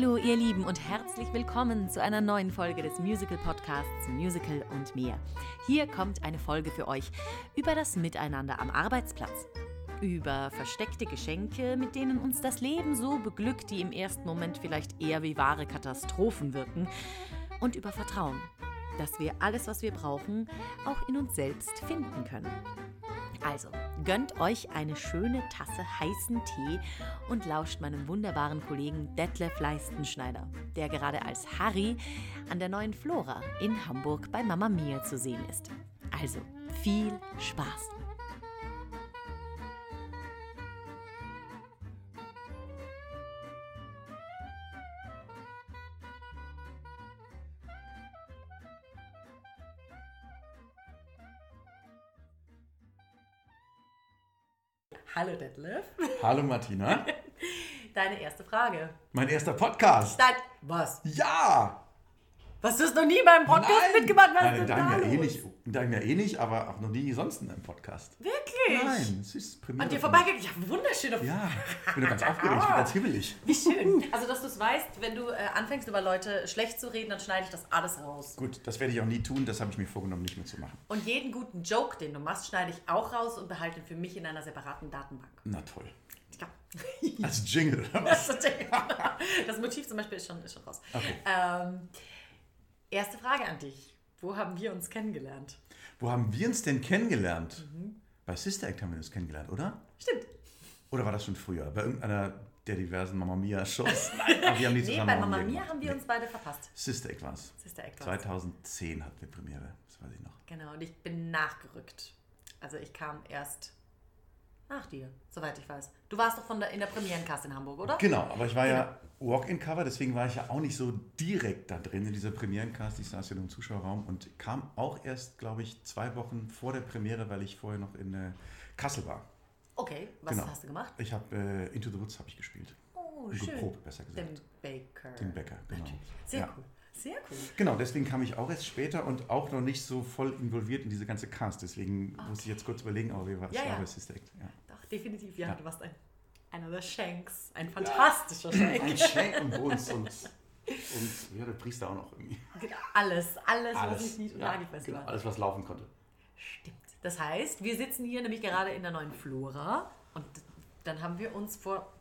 Hallo ihr Lieben und herzlich willkommen zu einer neuen Folge des Musical Podcasts Musical und mehr. Hier kommt eine Folge für euch über das Miteinander am Arbeitsplatz. Über versteckte Geschenke, mit denen uns das Leben so beglückt, die im ersten Moment vielleicht eher wie wahre Katastrophen wirken. Und über Vertrauen, dass wir alles, was wir brauchen, auch in uns selbst finden können. Also, gönnt euch eine schöne Tasse heißen Tee und lauscht meinem wunderbaren Kollegen Detlef Leistenschneider, der gerade als Harry an der neuen Flora in Hamburg bei Mama Mia zu sehen ist. Also, viel Spaß! Hallo Detlef. Hallo Martina. Deine erste Frage. Mein erster Podcast. Dein, was? Ja! Was du hast noch nie beim Podcast Nein. mitgemacht? Was Nein, ist denn da ja eh nicht, deinem ja eh nicht, aber auch noch nie sonst in einem Podcast. Wirklich? Nein, es ist Premiere. An dir vorbeigegangen? Ja, wunderschön. Ja, ich bin ganz aufgeregt, ich bin ganz hibbelig. Wie schön. Also, dass du es weißt, wenn du äh, anfängst, über Leute schlecht zu reden, dann schneide ich das alles raus. Gut, das werde ich auch nie tun, das habe ich mir vorgenommen, nicht mehr zu machen. Und jeden guten Joke, den du machst, schneide ich auch raus und behalte ihn für mich in einer separaten Datenbank. Na toll. Ja. Als Jingle oder was? Das, das Motiv zum Beispiel ist schon, ist schon raus. Okay. Ähm, erste Frage an dich. Wo haben wir uns kennengelernt? Wo haben wir uns denn kennengelernt? Mhm. Bei Sister Act haben wir uns kennengelernt, oder? Stimmt. Oder war das schon früher? Bei irgendeiner der diversen Mamma Mia Shows? Nein, aber wir haben die Nee, zusammen bei Mama Mia haben wir Nee. uns beide verpasst. Sister Act war es. Sister Act war's. 2010 hatten wir Premiere, das weiß ich noch. Genau, und ich bin nachgerückt. Also ich kam erst nach dir, soweit ich weiß. Du warst doch von der, in der Premierencast in Hamburg, oder? Genau, aber ich war ja Walk-in-Cover, deswegen war ich ja auch nicht so direkt da drin in dieser Premierencast. Ich saß ja im Zuschauerraum und kam auch erst, glaube ich, zwei Wochen vor der Premiere, weil ich vorher noch in äh, Kassel war. Okay, was Genau. hast du gemacht? Ich habe äh, Into the Woods habe ich gespielt. Oh, schön. geprobt, besser gesagt. Den Baker. Den Bäcker, genau. Sehr Ja. cool. Sehr cool. Genau, deswegen kam ich auch erst später und auch noch nicht so voll involviert in diese ganze Cast. Deswegen muss ich jetzt kurz überlegen, aber wir war, Ja, es ja. Act. Ja. Definitiv. Ja, Ja. du warst ein, einer der Shanks. Ein fantastischer Shank. Ein Schenk und Bones und, und ja, der Priester auch noch irgendwie. Genau, Alles, alles, was ich nicht ja, genau, war. alles, was laufen konnte. Stimmt. Das heißt, wir sitzen hier nämlich gerade in der neuen Flora und dann haben wir uns vor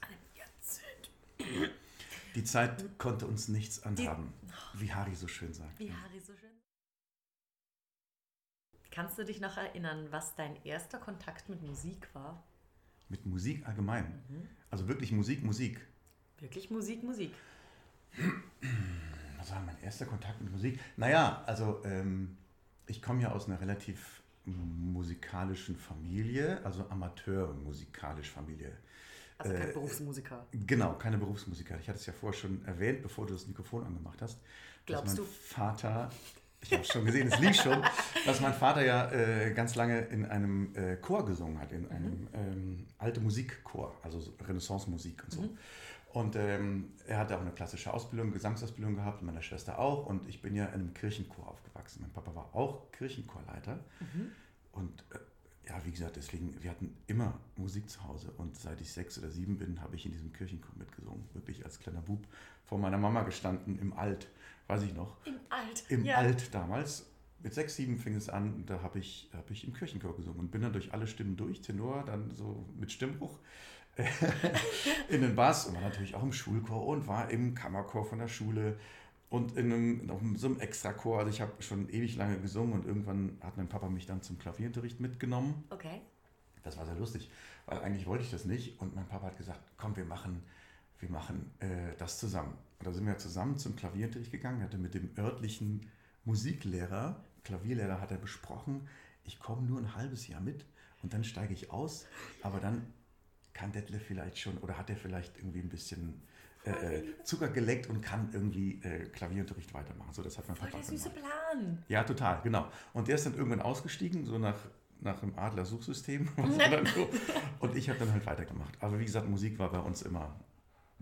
einem Jahrzehnt, Die Zeit konnte uns nichts anhaben, wie Harry so schön sagt. wie Harry so schön. Kannst du dich noch erinnern, was dein erster Kontakt mit Musik war? Mit Musik allgemein. Mhm. Also wirklich Musik, Musik. Wirklich Musik, Musik. Was war mein erster Kontakt mit Musik? Naja, also ähm, ich komme ja aus einer relativ musikalischen Familie, also Amateur-musikalisch Familie. Also kein Äh, Berufsmusiker. Genau, keine Berufsmusiker. Ich hatte es ja vorher schon erwähnt, bevor du das Mikrofon angemacht hast. Glaubst dass du? mein Vater, ich habe schon gesehen, es lief schon, dass mein Vater ja äh, ganz lange in einem äh, Chor gesungen hat, in einem ähm, alte Musikchor, also so Renaissance-Musik und so. Und ähm, er hatte auch eine klassische Ausbildung, Gesangsausbildung gehabt, meine Schwester auch. Und ich bin ja in einem Kirchenchor aufgewachsen. Mein Papa war auch Kirchenchorleiter. Und äh, ja, wie gesagt, deswegen, wir hatten immer Musik zu Hause. Und seit ich sechs oder sieben bin, habe ich in diesem Kirchenchor mitgesungen. Wirklich als kleiner Bub vor meiner Mama gestanden, im Alt, weiß ich noch. Im Alt. Im ja. Alt damals. Mit sechs, sieben fing es an, da habe ich, hab ich im Kirchenchor gesungen und bin dann durch alle Stimmen durch, Tenor, dann so mit Stimmbruch in den Bass und war natürlich auch im Schulchor und war im Kammerchor von der Schule und in einem, noch in so einem Extrachor. Also ich habe schon ewig lange gesungen und irgendwann hat mein Papa mich dann zum Klavierunterricht mitgenommen. Okay. Das war sehr lustig, weil eigentlich wollte ich das nicht und mein Papa hat gesagt, komm, wir machen, wir machen äh, das zusammen. Und da sind wir zusammen zum Klavierunterricht gegangen, hatte mit dem örtlichen Musiklehrer, Klavierlehrer hat er besprochen, ich komme nur ein halbes Jahr mit und dann steige ich aus, aber dann kann Detlef vielleicht schon oder hat er vielleicht irgendwie ein bisschen äh, äh, Zucker geleckt und kann irgendwie äh, Klavierunterricht weitermachen. So, das hat mein Voll Papa der süße gemacht. Plan. Ja, total, genau. Und der ist dann irgendwann ausgestiegen, so nach, nach dem Adler-Suchsystem. er und ich habe dann halt weitergemacht. Aber wie gesagt, Musik war bei uns immer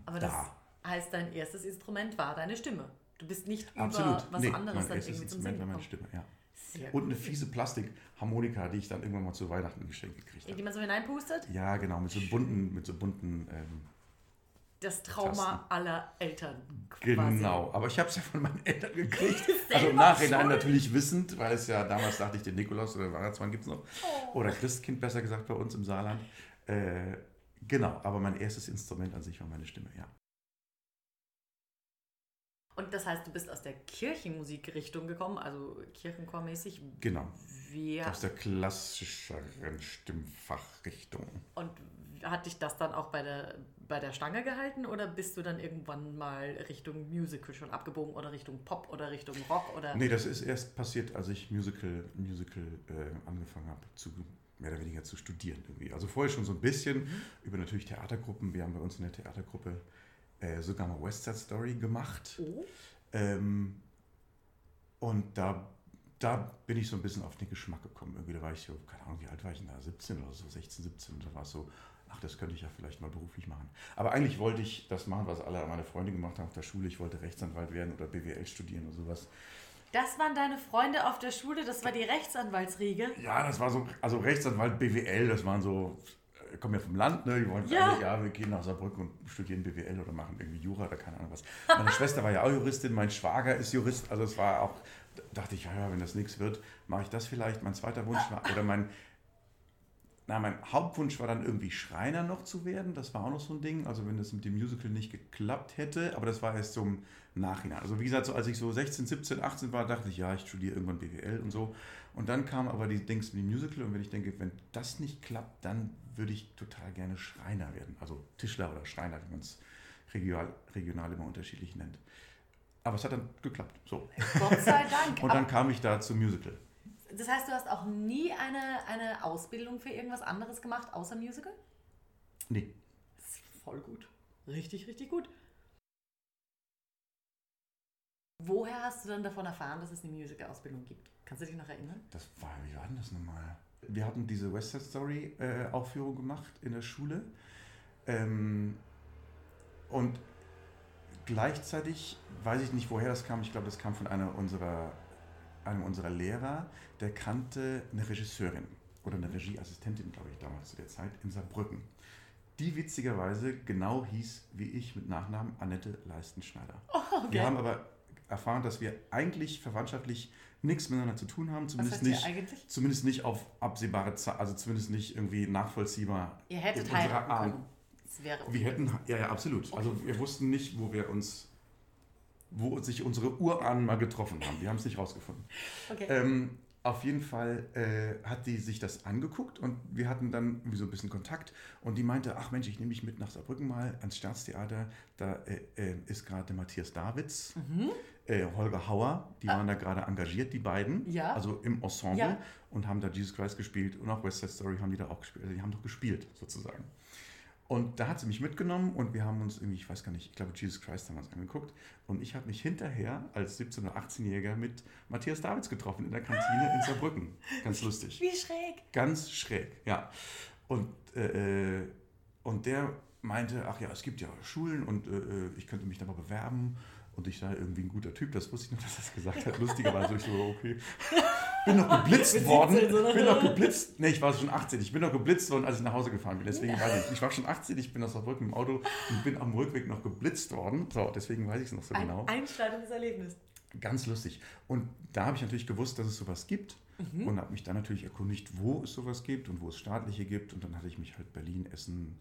Aber das Da. heißt, dein erstes Instrument war deine Stimme. Du bist nicht über absolut. was Nee, anderes dann erstes irgendwie zum Instrument Singen war meine. Stimme, ja. Sehr Und eine fiese Plastikharmonika, die ich dann irgendwann mal zu Weihnachten geschenkt gekriegt In die habe. man so hineinpustet? Ja, genau, mit so bunten, mit so bunten ähm, das Trauma Tasten. aller Eltern. Quasi. Genau, aber ich habe es ja von meinen Eltern gekriegt. also im Nachhinein natürlich wissend, weil es ja damals dachte ich, den Nikolaus oder Weihnachtsmann gibt es noch. Oh. Oder Christkind besser gesagt bei uns im Saarland. Äh, genau, aber mein erstes Instrument an sich war meine Stimme, ja. Und das heißt, du bist aus der Kirchenmusikrichtung gekommen, also Kirchenchormäßig. Genau, Wie, aus der klassischeren Stimmfachrichtung. und hat dich das dann auch bei der, bei der Stange gehalten oder bist du dann irgendwann mal Richtung Musical schon abgebogen oder Richtung Pop oder Richtung Rock oder? Nee, das ist erst passiert, als ich Musical, Musical äh, angefangen habe, zu, mehr oder weniger zu studieren irgendwie. Also vorher schon so ein bisschen über natürlich Theatergruppen. Wir haben bei uns in der Theatergruppe äh, sogar mal West Side Story gemacht. Oh. Ähm, und da, da bin ich so ein bisschen auf den Geschmack gekommen. Irgendwie, da war ich so, keine Ahnung, wie alt war ich denn da? 17 oder so, 16, 17. Und da war es so, ach, das könnte ich ja vielleicht mal beruflich machen. Aber eigentlich wollte ich das machen, was alle meine Freunde gemacht haben auf der Schule. Ich wollte Rechtsanwalt werden oder BWL studieren oder sowas. Das waren deine Freunde auf der Schule, das war die Rechtsanwaltsriege. Ja, das war so, also Rechtsanwalt, BWL, das waren so, äh, kommen ja vom Land, ne? Die wollen Ja. alle, ja, wir gehen nach Saarbrücken und studieren BWL oder machen irgendwie Jura oder keine Ahnung was. Meine Schwester war ja auch Juristin, mein Schwager ist Jurist, also es war auch, dachte ich, ja, ja, wenn das nichts wird, mache ich das vielleicht. Mein zweiter Wunsch war, oder mein, na, mein Hauptwunsch war dann irgendwie Schreiner noch zu werden. Das war auch noch so ein Ding. Also wenn das mit dem Musical nicht geklappt hätte, aber das war erst so im Nachhinein. Also wie gesagt, so als ich so 16, 17, 18 war, dachte ich, ja, ich studiere irgendwann BWL und so. Und dann kam aber die Dings mit dem Musical und wenn ich denke, wenn das nicht klappt, dann würde ich total gerne Schreiner werden. Also Tischler oder Schreiner, wie man es regional, regional immer unterschiedlich nennt. Aber es hat dann geklappt. So. Gott sei Dank. Und dann kam ich da zum Musical. das heißt, du hast auch nie eine, eine Ausbildung für irgendwas anderes gemacht, außer Musical? Nee, Das ist voll gut. Richtig, richtig gut. Woher hast du dann davon erfahren, dass es eine Musical-Ausbildung gibt? Kannst du dich noch erinnern? Das war, wie war denn das nochmal? Wir hatten diese West Side Story äh, gemacht in der Schule. Ähm, und gleichzeitig weiß ich nicht, woher das kam. Ich glaube, das kam von einer unserer, einem unserer Lehrer, der kannte eine Regisseurin oder eine Regieassistentin, glaube ich, damals zu der Zeit in Saarbrücken. Die witzigerweise genau hieß wie ich mit Nachnamen Annette Leistenschneider. Wir haben aber erfahren, dass wir eigentlich verwandtschaftlich nichts miteinander zu tun haben, zumindest nicht, eigentlich? zumindest nicht auf absehbare Zeit, also zumindest nicht irgendwie nachvollziehbar. Ihr hättet in heiraten können. Das wäre Wir hätten, ja, ja, absolut. Also wir wussten nicht, wo wir uns, wo sich unsere Urahnen mal getroffen haben. Wir haben es nicht rausgefunden. Okay. Ähm, auf jeden Fall äh, hat die sich das angeguckt und wir hatten dann so ein bisschen Kontakt und die meinte, ach Mensch, ich nehme dich mit nach Saarbrücken mal ans Staatstheater, da äh, äh, ist gerade Matthias Davids, äh, Holger Hauer, die waren da gerade engagiert, die beiden, Ja. also im Ensemble Ja. und haben da Jesus Christ gespielt und auch West Side Story haben die da auch gespielt, also die haben doch gespielt sozusagen. Und da hat sie mich mitgenommen und wir haben uns irgendwie, ich weiß gar nicht, ich glaube Jesus Christ haben wir uns angeguckt. Und ich habe mich hinterher als 17- oder 18-Jähriger mit Matthias Davids getroffen in der Kantine in Saarbrücken. Ganz lustig. Wie schräg. Ganz schräg, ja. Und, äh, und der meinte, ach ja, es gibt ja Schulen und äh, ich könnte mich da mal bewerben. Und ich sei irgendwie ein guter Typ, das wusste ich noch, dass er das gesagt hat. Lustigerweise ich so, okay. Bin noch geblitzt worden. 17 so, ne? Bin noch geblitzt. Nee, ich war schon 18. Ich bin noch geblitzt worden, als ich nach Hause gefahren bin. Deswegen weiß ich. Ich war schon 18, ich bin aus Saarbrücken im Auto und bin am Rückweg noch geblitzt worden. So, deswegen weiß ich es noch so Ein genau. einschneidendes Erlebnis. Ganz lustig. Und da habe ich natürlich gewusst, dass es sowas gibt Mhm. und habe mich dann natürlich erkundigt, wo es sowas gibt und wo es staatliche gibt. Und dann hatte ich mich halt Berlin, Essen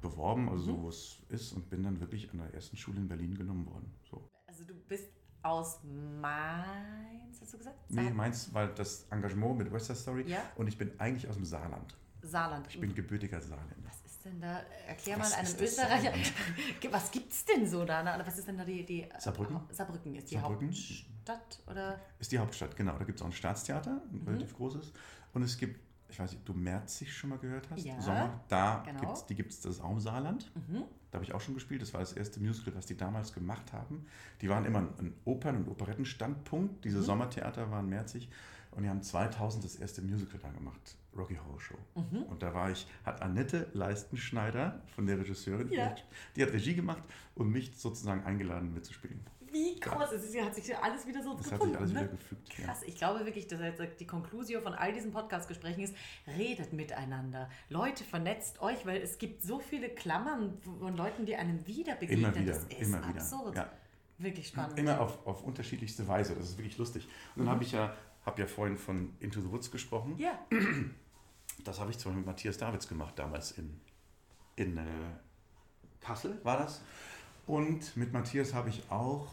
beworben, also Mhm. so wo es ist und bin dann wirklich an der ersten Schule in Berlin genommen worden. So. Also du bist aus Mainz, hast du gesagt? Nee, Saar- meins war das Engagement mit West Side Story Ja. und ich bin eigentlich aus dem Saarland. Saarland. Ich bin gebürtiger Saarländer. Was ist denn da? Erklär Was mal einem Österreicher. Was gibt's denn so da? Na, Was ist denn da die. die Saarbrücken? Saarbrücken ist die Saarbrücken? Hauptstadt oder? Ist die Hauptstadt, genau. Da gibt es auch ein Staatstheater, ein Mhm. relativ großes. Und es gibt, ich weiß nicht, ob du Merzig schon mal gehört hast? Ja, Sommer. Da genau. gibt's, die gibt es, das auch im Saarland. Mhm. Da habe ich auch schon gespielt. Das war das erste Musical, was die damals gemacht haben. Die waren immer ein Opern- und Operettenstandpunkt. Diese Mhm. Sommertheater waren Merzig. Und die haben 2000 das erste Musical da gemacht. Rocky Horror Show. Und da war ich, hat Annette Leistenschneider von der Regisseurin, Ja. die hat Regie gemacht und mich sozusagen eingeladen mitzuspielen. Wie groß ist es? Hat sich alles wieder so Das hat gefunden. sich alles ne? wieder gefügt. Ja. Krass, ich glaube wirklich, dass jetzt die Konklusio von all diesen Podcast-Gesprächen ist, redet miteinander. Leute, vernetzt euch, weil es gibt so viele Klammern von Leuten, die einem wieder begegnen. Immer wieder, das ist immer wieder. absurd. Ja. Wirklich spannend. Immer auf, auf unterschiedlichste Weise. Das ist wirklich lustig. Und dann habe ich ja, habe ja vorhin von Into the Woods gesprochen. Ja, Das habe ich zum Beispiel mit Matthias Davids gemacht, damals in, in äh, Kassel war das. Und mit Matthias habe ich auch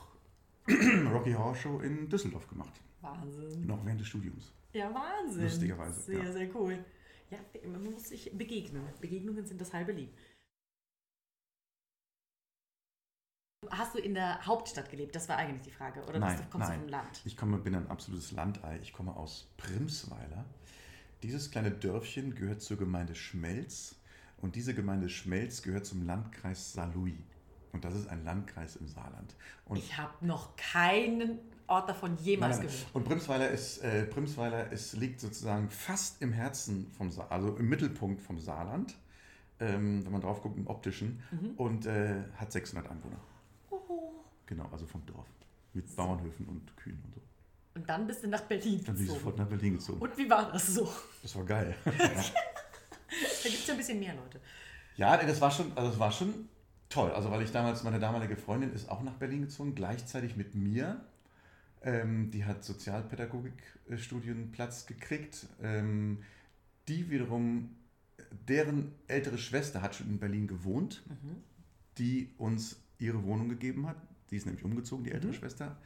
Rocky Horror Show in Düsseldorf gemacht. Wahnsinn. Noch während des Studiums. Ja, Wahnsinn. Lustigerweise, Sehr, ja. sehr cool. Ja, man muss sich begegnen. Begegnungen sind das halbe Lieb. Hast du in der Hauptstadt gelebt? Das war eigentlich die Frage. Oder Nein, du, kommst nein. du vom Land? Ich komme, bin ein absolutes Landei. Ich komme aus Primsweiler. Dieses kleine Dörfchen gehört zur Gemeinde Schmelz. Und diese Gemeinde Schmelz gehört zum Landkreis Saarlouis. Und das ist ein Landkreis im Saarland. Und Ich habe noch keinen Ort davon jemals Nein, nein. gehört. Und Primsweiler ist, äh, Primsweiler ist, liegt sozusagen fast im Herzen vom Sa also im Mittelpunkt vom Saarland, ähm, wenn man drauf guckt, im optischen, Mhm. und äh, hat 600 Einwohner. Oh. Genau, also vom Dorf. Mit Bauernhöfen und Kühen und so. Und dann bist du nach Berlin Dann bin ich gezogen. sofort nach Berlin gezogen. Und wie war das so? Das war geil. Da gibt es ja ein bisschen mehr Leute. ja, das war schon, also das war schon toll. Also weil ich damals, meine damalige Freundin ist auch nach Berlin gezogen, gleichzeitig mit mir. Ähm, die hat Sozialpädagogik-Studienplatz gekriegt. Ähm, die wiederum, deren ältere Schwester hat schon in Berlin gewohnt, die uns ihre Wohnung gegeben hat. Die ist nämlich umgezogen, die ältere Schwester.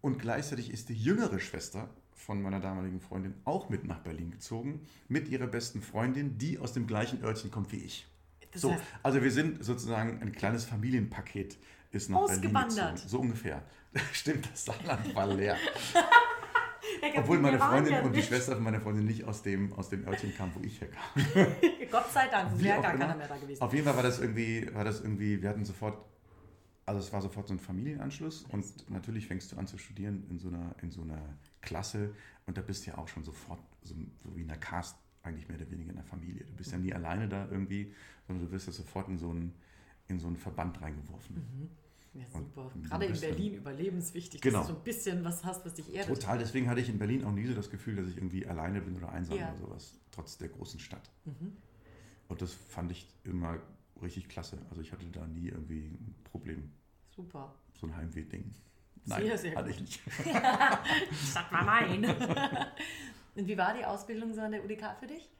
Und gleichzeitig ist die jüngere Schwester von meiner damaligen Freundin auch mit nach Berlin gezogen, mit ihrer besten Freundin, die aus dem gleichen Örtchen kommt wie ich. Das So, heißt, also wir sind sozusagen ein kleines Familienpaket ist nach Berlin Ausgewandert. gezogen. So ungefähr. Stimmt, das Saarland war leer. Obwohl meine Freundin und die. Schwester von meiner Freundin nicht aus dem, aus dem Örtchen kamen, wo ich herkam. Gott sei Dank, Wie wäre gar keiner mehr da gewesen. Auf jeden Fall war das irgendwie, war das irgendwie, wir hatten sofort, also es war sofort so ein Familienanschluss und natürlich fängst du an zu studieren in so einer, in so einer Klasse und da bist du ja auch schon sofort so, so wie in einer Cast eigentlich mehr oder weniger in der Familie. Du bist ja nie alleine da irgendwie, sondern du wirst ja sofort in so einen, in so einen Verband reingeworfen. Ja, Und super. du Gerade in Berlin überlebenswichtig, Genau. dass du so ein bisschen was hast, was dich erdet. Total, deswegen hatte ich in Berlin auch nie so das Gefühl, dass ich irgendwie alleine bin oder einsam Ja. oder sowas, trotz der großen Stadt. Mhm. Und das fand ich immer richtig klasse. Also ich hatte da nie irgendwie ein Problem, Super. so ein Heimweh-Ding. Sehr, sehr hatte gut. ich nicht. Sag mal nein. Und wie war die Ausbildung so an der UDK für dich?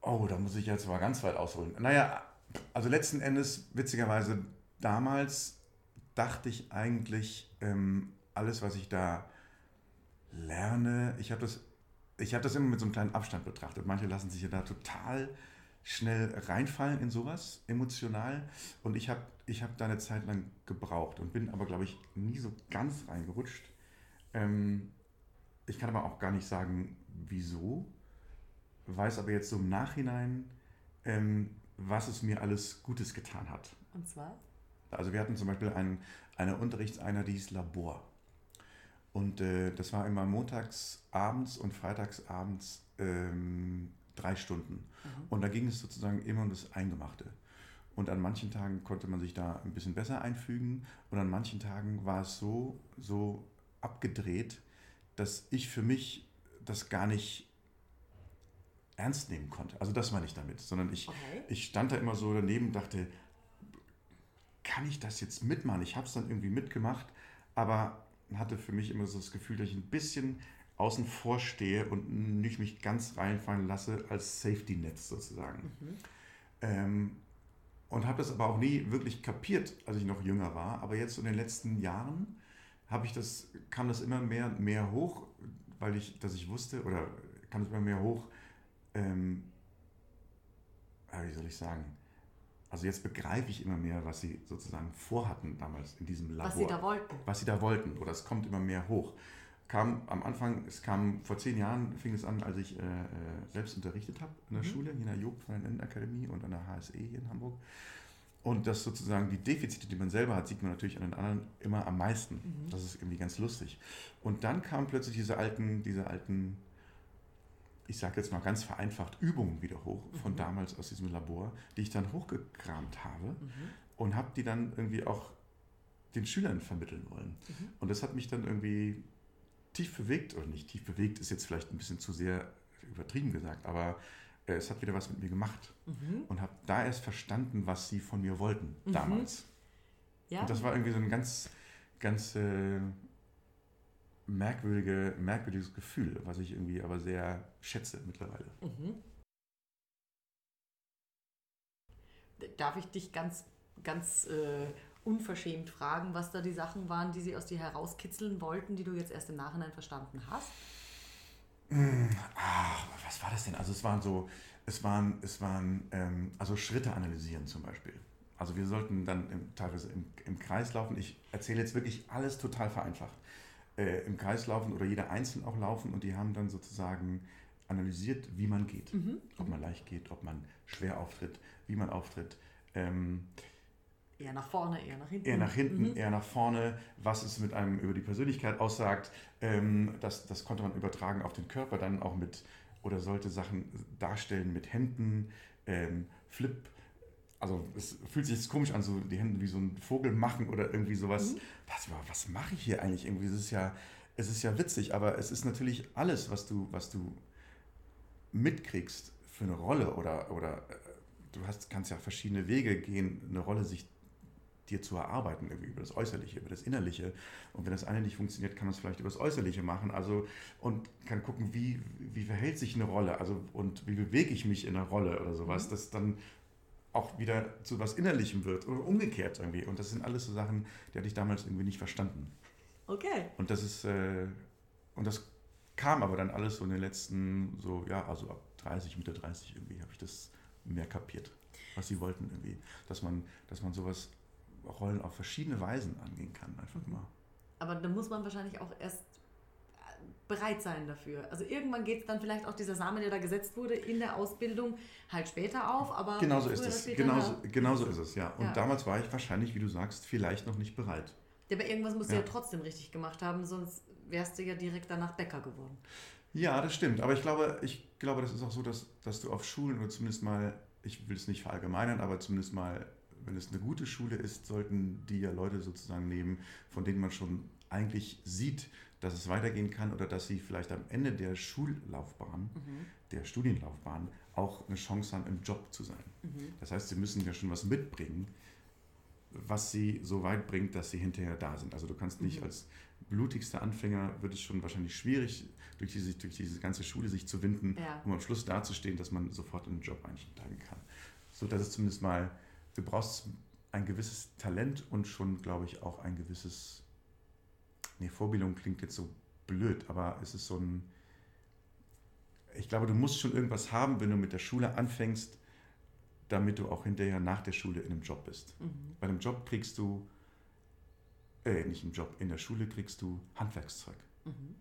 Oh, da muss ich jetzt mal ganz weit ausholen. Naja, also letzten Endes, witzigerweise, damals dachte ich eigentlich, ähm, alles, was ich da lerne, ich habe das, hab das immer mit so einem kleinen Abstand betrachtet. Manche lassen sich ja da total schnell reinfallen in sowas, emotional. Und ich habe ich hab da eine Zeit lang gebraucht und bin aber, glaube ich, nie so ganz reingerutscht. Ähm, ich kann aber auch gar nicht sagen, wieso weiß aber jetzt so im Nachhinein, ähm, was es mir alles Gutes getan hat. Und zwar? Also wir hatten zum Beispiel einen, eine Unterrichtseinheit, die hieß Labor. Und äh, das war immer montags abends und freitags abends ähm, drei Stunden. Und da ging es sozusagen immer um das Eingemachte. Und an manchen Tagen konnte man sich da ein bisschen besser einfügen und an manchen Tagen war es so, so abgedreht, dass ich für mich das gar nicht ernst nehmen konnte. Also das meine ich damit, sondern ich, Okay. ich stand da immer so daneben und dachte, kann ich das jetzt mitmachen? Ich habe es dann irgendwie mitgemacht, aber hatte für mich immer so das Gefühl, dass ich ein bisschen außen vor stehe und nicht mich ganz reinfallen lasse als Safety-Netz sozusagen. Ähm, und habe das aber auch nie wirklich kapiert, als ich noch jünger war. Aber jetzt in den letzten Jahren habe ich das, kam das immer mehr und mehr hoch, weil ich, dass ich wusste, oder kam es immer mehr hoch, ähm, wie soll ich sagen? Also jetzt begreife ich immer mehr, was sie sozusagen vorhatten damals in diesem Labor. Was sie da wollten. Was sie da wollten. Oder es kommt immer mehr hoch. Kam am Anfang, es kam vor zehn Jahren, fing es an, als ich äh, äh, selbst unterrichtet habe in der Schule, hier in der Job Akademie und an der HSE hier in Hamburg. Und das sozusagen die Defizite, die man selber hat, sieht man natürlich an den anderen immer am meisten. Das ist irgendwie ganz lustig. Und dann kamen plötzlich diese alten, diese alten ich sage jetzt mal ganz vereinfacht, Übungen wieder hoch von mhm. damals aus diesem Labor, die ich dann hochgekramt habe mhm. und habe die dann irgendwie auch den Schülern vermitteln wollen. Mhm. Und das hat mich dann irgendwie tief bewegt, oder nicht tief bewegt, ist jetzt vielleicht ein bisschen zu sehr übertrieben gesagt, aber es hat wieder was mit mir gemacht mhm. und habe da erst verstanden, was sie von mir wollten mhm. damals. Ja. Und das war irgendwie so ein ganz, ganz äh, merkwürdige, merkwürdiges Gefühl, was ich irgendwie aber sehr schätze mittlerweile. Mhm. Darf ich dich ganz, ganz äh, unverschämt fragen, was da die Sachen waren, die sie aus dir herauskitzeln wollten, die du jetzt erst im Nachhinein verstanden hast? Ach, was war das denn? Also es waren so, es waren, es waren ähm, also Schritte analysieren zum Beispiel. Also wir sollten dann im, teilweise im, im Kreis laufen. Ich erzähle jetzt wirklich alles total vereinfacht. Äh, Im Kreis laufen oder jeder einzeln auch laufen und die haben dann sozusagen analysiert, wie man geht. Mhm. Ob man leicht geht, ob man schwer auftritt, wie man auftritt. Ähm, Eher nach vorne, eher nach hinten. Eher nach hinten, mhm. eher nach vorne, was es mit einem über die Persönlichkeit aussagt. Ähm, das, das konnte man übertragen auf den Körper dann auch mit, oder sollte Sachen darstellen mit Händen, ähm, Flip. Also es fühlt sich jetzt komisch an, so die Hände wie so ein Vogel machen oder irgendwie sowas. Mhm. Was, was mache ich hier eigentlich irgendwie? Es ist ja, es ist ja witzig, aber es ist natürlich alles, was du, was du mitkriegst für eine Rolle oder, oder äh, du hast, kannst ja verschiedene Wege gehen, eine Rolle sich dir zu erarbeiten, irgendwie über das Äußerliche, über das Innerliche. Und wenn das eine nicht funktioniert, kann man es vielleicht über das Äußerliche machen. Also und kann gucken, wie, wie verhält sich eine Rolle, also und wie bewege ich mich in einer Rolle oder sowas, mhm. dass dann auch wieder zu was Innerlichem wird oder umgekehrt irgendwie. Und das sind alles so Sachen, die hatte ich damals irgendwie nicht verstanden. Okay. Und das ist äh, und das kam aber dann alles so in den letzten so ja also ab 30 Mitte 30 irgendwie habe ich das mehr kapiert, was sie wollten irgendwie, dass man dass man sowas Rollen auf verschiedene Weisen angehen kann, einfach mal. Aber da muss man wahrscheinlich auch erst äh, bereit sein dafür. Also irgendwann geht es dann vielleicht auch dieser Samen, der da gesetzt wurde in der Ausbildung, halt später auf, aber genauso ist es. Genauso, genauso ist es, ja. Und ja. damals war ich wahrscheinlich, wie du sagst, vielleicht noch nicht bereit. Ja, aber irgendwas musst du ja. ja trotzdem richtig gemacht haben, sonst wärst du ja direkt danach Bäcker geworden. Ja, das stimmt. Aber ich glaube, ich glaube, das ist auch so, dass, dass du auf Schulen oder zumindest mal, ich will es nicht verallgemeinern, aber zumindest mal wenn es eine gute Schule ist, sollten die ja Leute sozusagen nehmen, von denen man schon eigentlich sieht, dass es weitergehen kann oder dass sie vielleicht am Ende der Schullaufbahn, mhm. der Studienlaufbahn, auch eine Chance haben, im Job zu sein. Mhm. Das heißt, sie müssen ja schon was mitbringen, was sie so weit bringt, dass sie hinterher da sind. Also du kannst nicht mhm. als blutigster Anfänger, wird es schon wahrscheinlich schwierig, durch diese, durch diese ganze Schule sich zu winden, ja. um am Schluss dazustehen, dass man sofort in den Job einsteigen kann. So dass es zumindest mal du brauchst ein gewisses Talent und schon, glaube ich, auch ein gewisses, nee, Vorbildung klingt jetzt so blöd, aber es ist so ein, ich glaube, du musst schon irgendwas haben, wenn du mit der Schule anfängst, damit du auch hinterher nach der Schule in einem Job bist. Mhm. Bei einem Job kriegst du, äh, nicht im Job, in der Schule kriegst du Handwerkszeug. Mhm.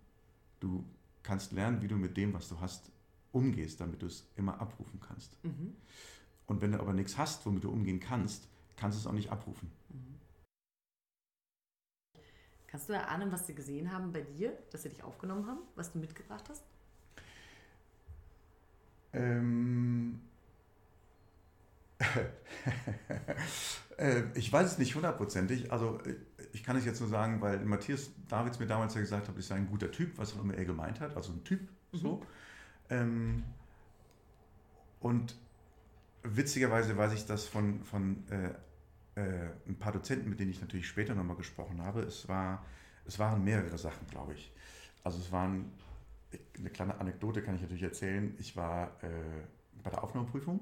Du kannst lernen, wie du mit dem, was du hast, umgehst, damit du es immer abrufen kannst. Mhm. Und wenn du aber nichts hast, womit du umgehen kannst, kannst du es auch nicht abrufen. Mhm. Kannst du erahnen, was sie gesehen haben bei dir, dass sie dich aufgenommen haben, was du mitgebracht hast? Ähm äh, ich weiß es nicht hundertprozentig. Also ich kann es jetzt nur sagen, weil Matthias Davids mir damals ja gesagt hat, ich sei ein guter Typ, was auch immer er gemeint hat, also ein Typ mhm. so. Ähm, und witzigerweise weiß ich das von, von äh, äh, ein paar Dozenten, mit denen ich natürlich später nochmal gesprochen habe. Es, war, es waren mehrere Sachen, glaube ich. Also es waren, eine kleine Anekdote kann ich natürlich erzählen. Ich war äh, bei der Aufnahmeprüfung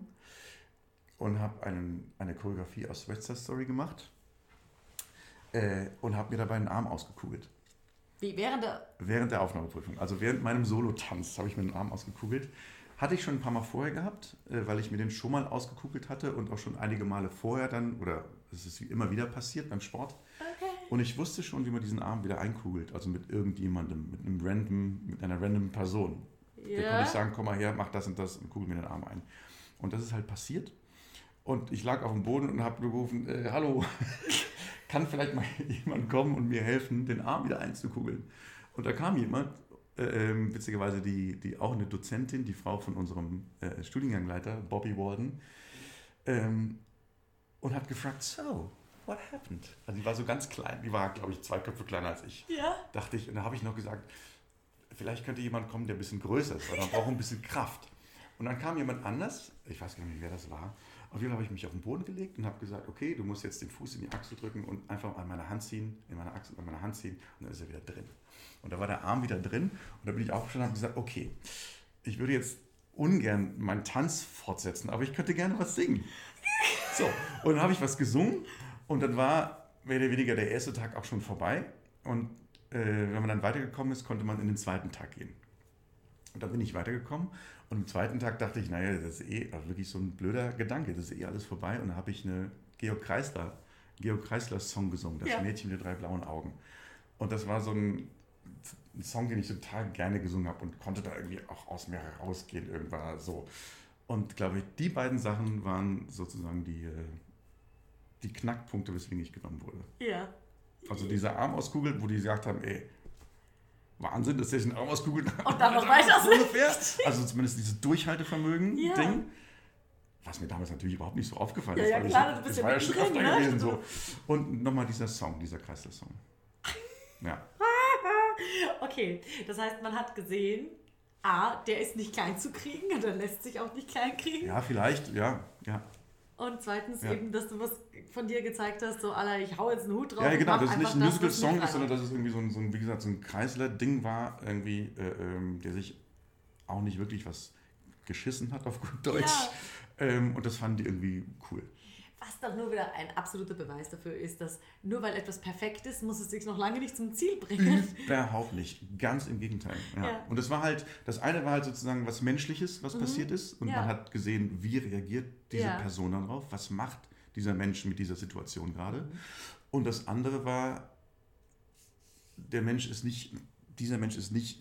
und habe eine Choreografie aus West Side Story gemacht äh, und habe mir dabei einen Arm ausgekugelt. Wie, während der? Während der Aufnahmeprüfung. Also während meinem Solotanz habe ich mir den Arm ausgekugelt. Hatte ich schon ein paar Mal vorher gehabt, äh, weil ich mir den schon mal ausgekugelt hatte und auch schon einige Male vorher dann, oder es ist immer wieder passiert beim Sport. Okay. Und ich wusste schon, wie man diesen Arm wieder einkugelt, also mit irgendjemandem, mit einem random, mit einer random Person. Yeah. Da konnte ich sagen, komm mal her, mach das und das und kugel mir den Arm ein. Und das ist halt passiert. Und ich lag auf dem Boden und habe gerufen, äh, hallo, kann vielleicht mal jemand kommen und mir helfen, den Arm wieder einzukugeln. Und da kam jemand ähm, witzigerweise die, die auch eine Dozentin, die Frau von unserem äh, Studiengangleiter, Bobby Walden, ähm, und hat gefragt, so, what happened? Also die war so ganz klein, die war, glaube ich, zwei Köpfe kleiner als ich. Ja. Dachte ich, und da habe ich noch gesagt, vielleicht könnte jemand kommen, der ein bisschen größer ist, weil man braucht ein bisschen Kraft. Und dann kam jemand anders, ich weiß gar nicht, wer das war. Auf jeden Fall habe ich mich auf den Boden gelegt und habe gesagt, okay, du musst jetzt den Fuß in die Achsel drücken und einfach an meine Hand ziehen, in meine Achsel, an meine Hand ziehen und dann ist er wieder drin. Und da war der Arm wieder drin und da bin ich aufgestanden und habe gesagt, okay, ich würde jetzt ungern meinen Tanz fortsetzen, aber ich könnte gerne was singen. So, und dann habe ich was gesungen und dann war mehr oder weniger der erste Tag auch schon vorbei und äh, wenn man dann weitergekommen ist, konnte man in den zweiten Tag gehen. Und dann bin ich weitergekommen und am zweiten Tag dachte ich, naja, das ist eh wirklich so ein blöder Gedanke, das ist eh alles vorbei. Und dann habe ich eine Georg Kreisler, Georg Kreisler Song gesungen, das Ja. Mädchen mit den drei blauen Augen. Und das war so ein, ein Song, den ich total gerne gesungen habe und konnte da irgendwie auch aus mir rausgehen, irgendwann so. Und glaube ich, die beiden Sachen waren sozusagen die, äh, die Knackpunkte, weswegen ich genommen wurde. Ja. Also dieser Arm auskugelt, wo die gesagt haben, ey, Wahnsinn, dass der sich den Arm auskugelt. Und dann noch weiter so ungefähr. Also zumindest dieses Durchhaltevermögen Ja. Ding. Was mir damals natürlich überhaupt nicht so aufgefallen Ja, ist. ja, klar, das, du bist das ja war ja schon öfter ne? gewesen. So. Und nochmal dieser Song, dieser Kreisler-Song. Ja. Okay, das heißt, man hat gesehen, A, der ist nicht klein zu kriegen und er lässt sich auch nicht klein kriegen. ja, vielleicht, ja, ja. Und zweitens Ja. eben, dass du was von dir gezeigt hast, so, Alter, ich hau jetzt einen Hut drauf. Ja, genau, dass es nicht ein Musical-Song ist, sondern dass es irgendwie so ein, so ein wie gesagt, so ein Kreisler-Ding war, irgendwie, äh, ähm, der sich auch nicht wirklich was geschissen hat, auf gut Deutsch. Ja. Ähm, und das fanden die irgendwie cool. Was doch nur wieder ein absoluter Beweis dafür ist, dass nur weil etwas perfekt ist, muss es sich noch lange nicht zum Ziel bringen. Überhaupt nicht. Ganz im Gegenteil. Ja. Ja. Und das war halt, das eine war halt sozusagen was Menschliches, was passiert ist. Und Ja. man hat gesehen, wie reagiert diese. Person darauf, was macht dieser Mensch mit dieser Situation gerade. Mhm. Und das andere war, der Mensch ist nicht, dieser Mensch ist nicht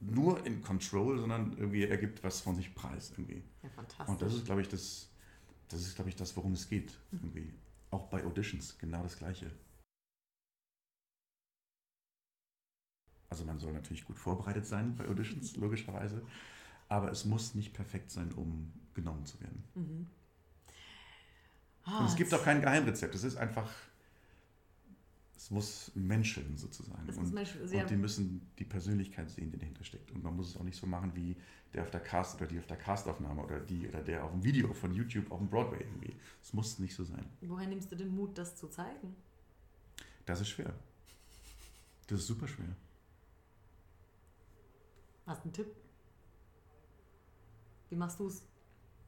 nur in Control, sondern irgendwie er gibt was von sich preis irgendwie. Ja, fantastisch. Und das ist, glaube ich, das, das ist, glaube ich, das, worum es geht. Irgendwie. Auch bei Auditions genau das Gleiche. Also man soll natürlich gut vorbereitet sein bei Auditions, logischerweise. Aber es muss nicht perfekt sein, um genommen zu werden. Mhm. Und es gibt auch kein Geheimrezept. Es ist einfach, es muss menscheln sozusagen. Und, menscheln, und die müssen die Persönlichkeit sehen, die dahinter steckt. Und man muss es auch nicht so machen wie der auf der Cast oder die auf der Castaufnahme oder die oder der auf dem Video von YouTube auf dem Broadway irgendwie. Es muss nicht so sein. Woher nimmst du den Mut, das zu zeigen? Das ist schwer. Das ist super schwer. Hast du einen Tipp? Wie machst du es?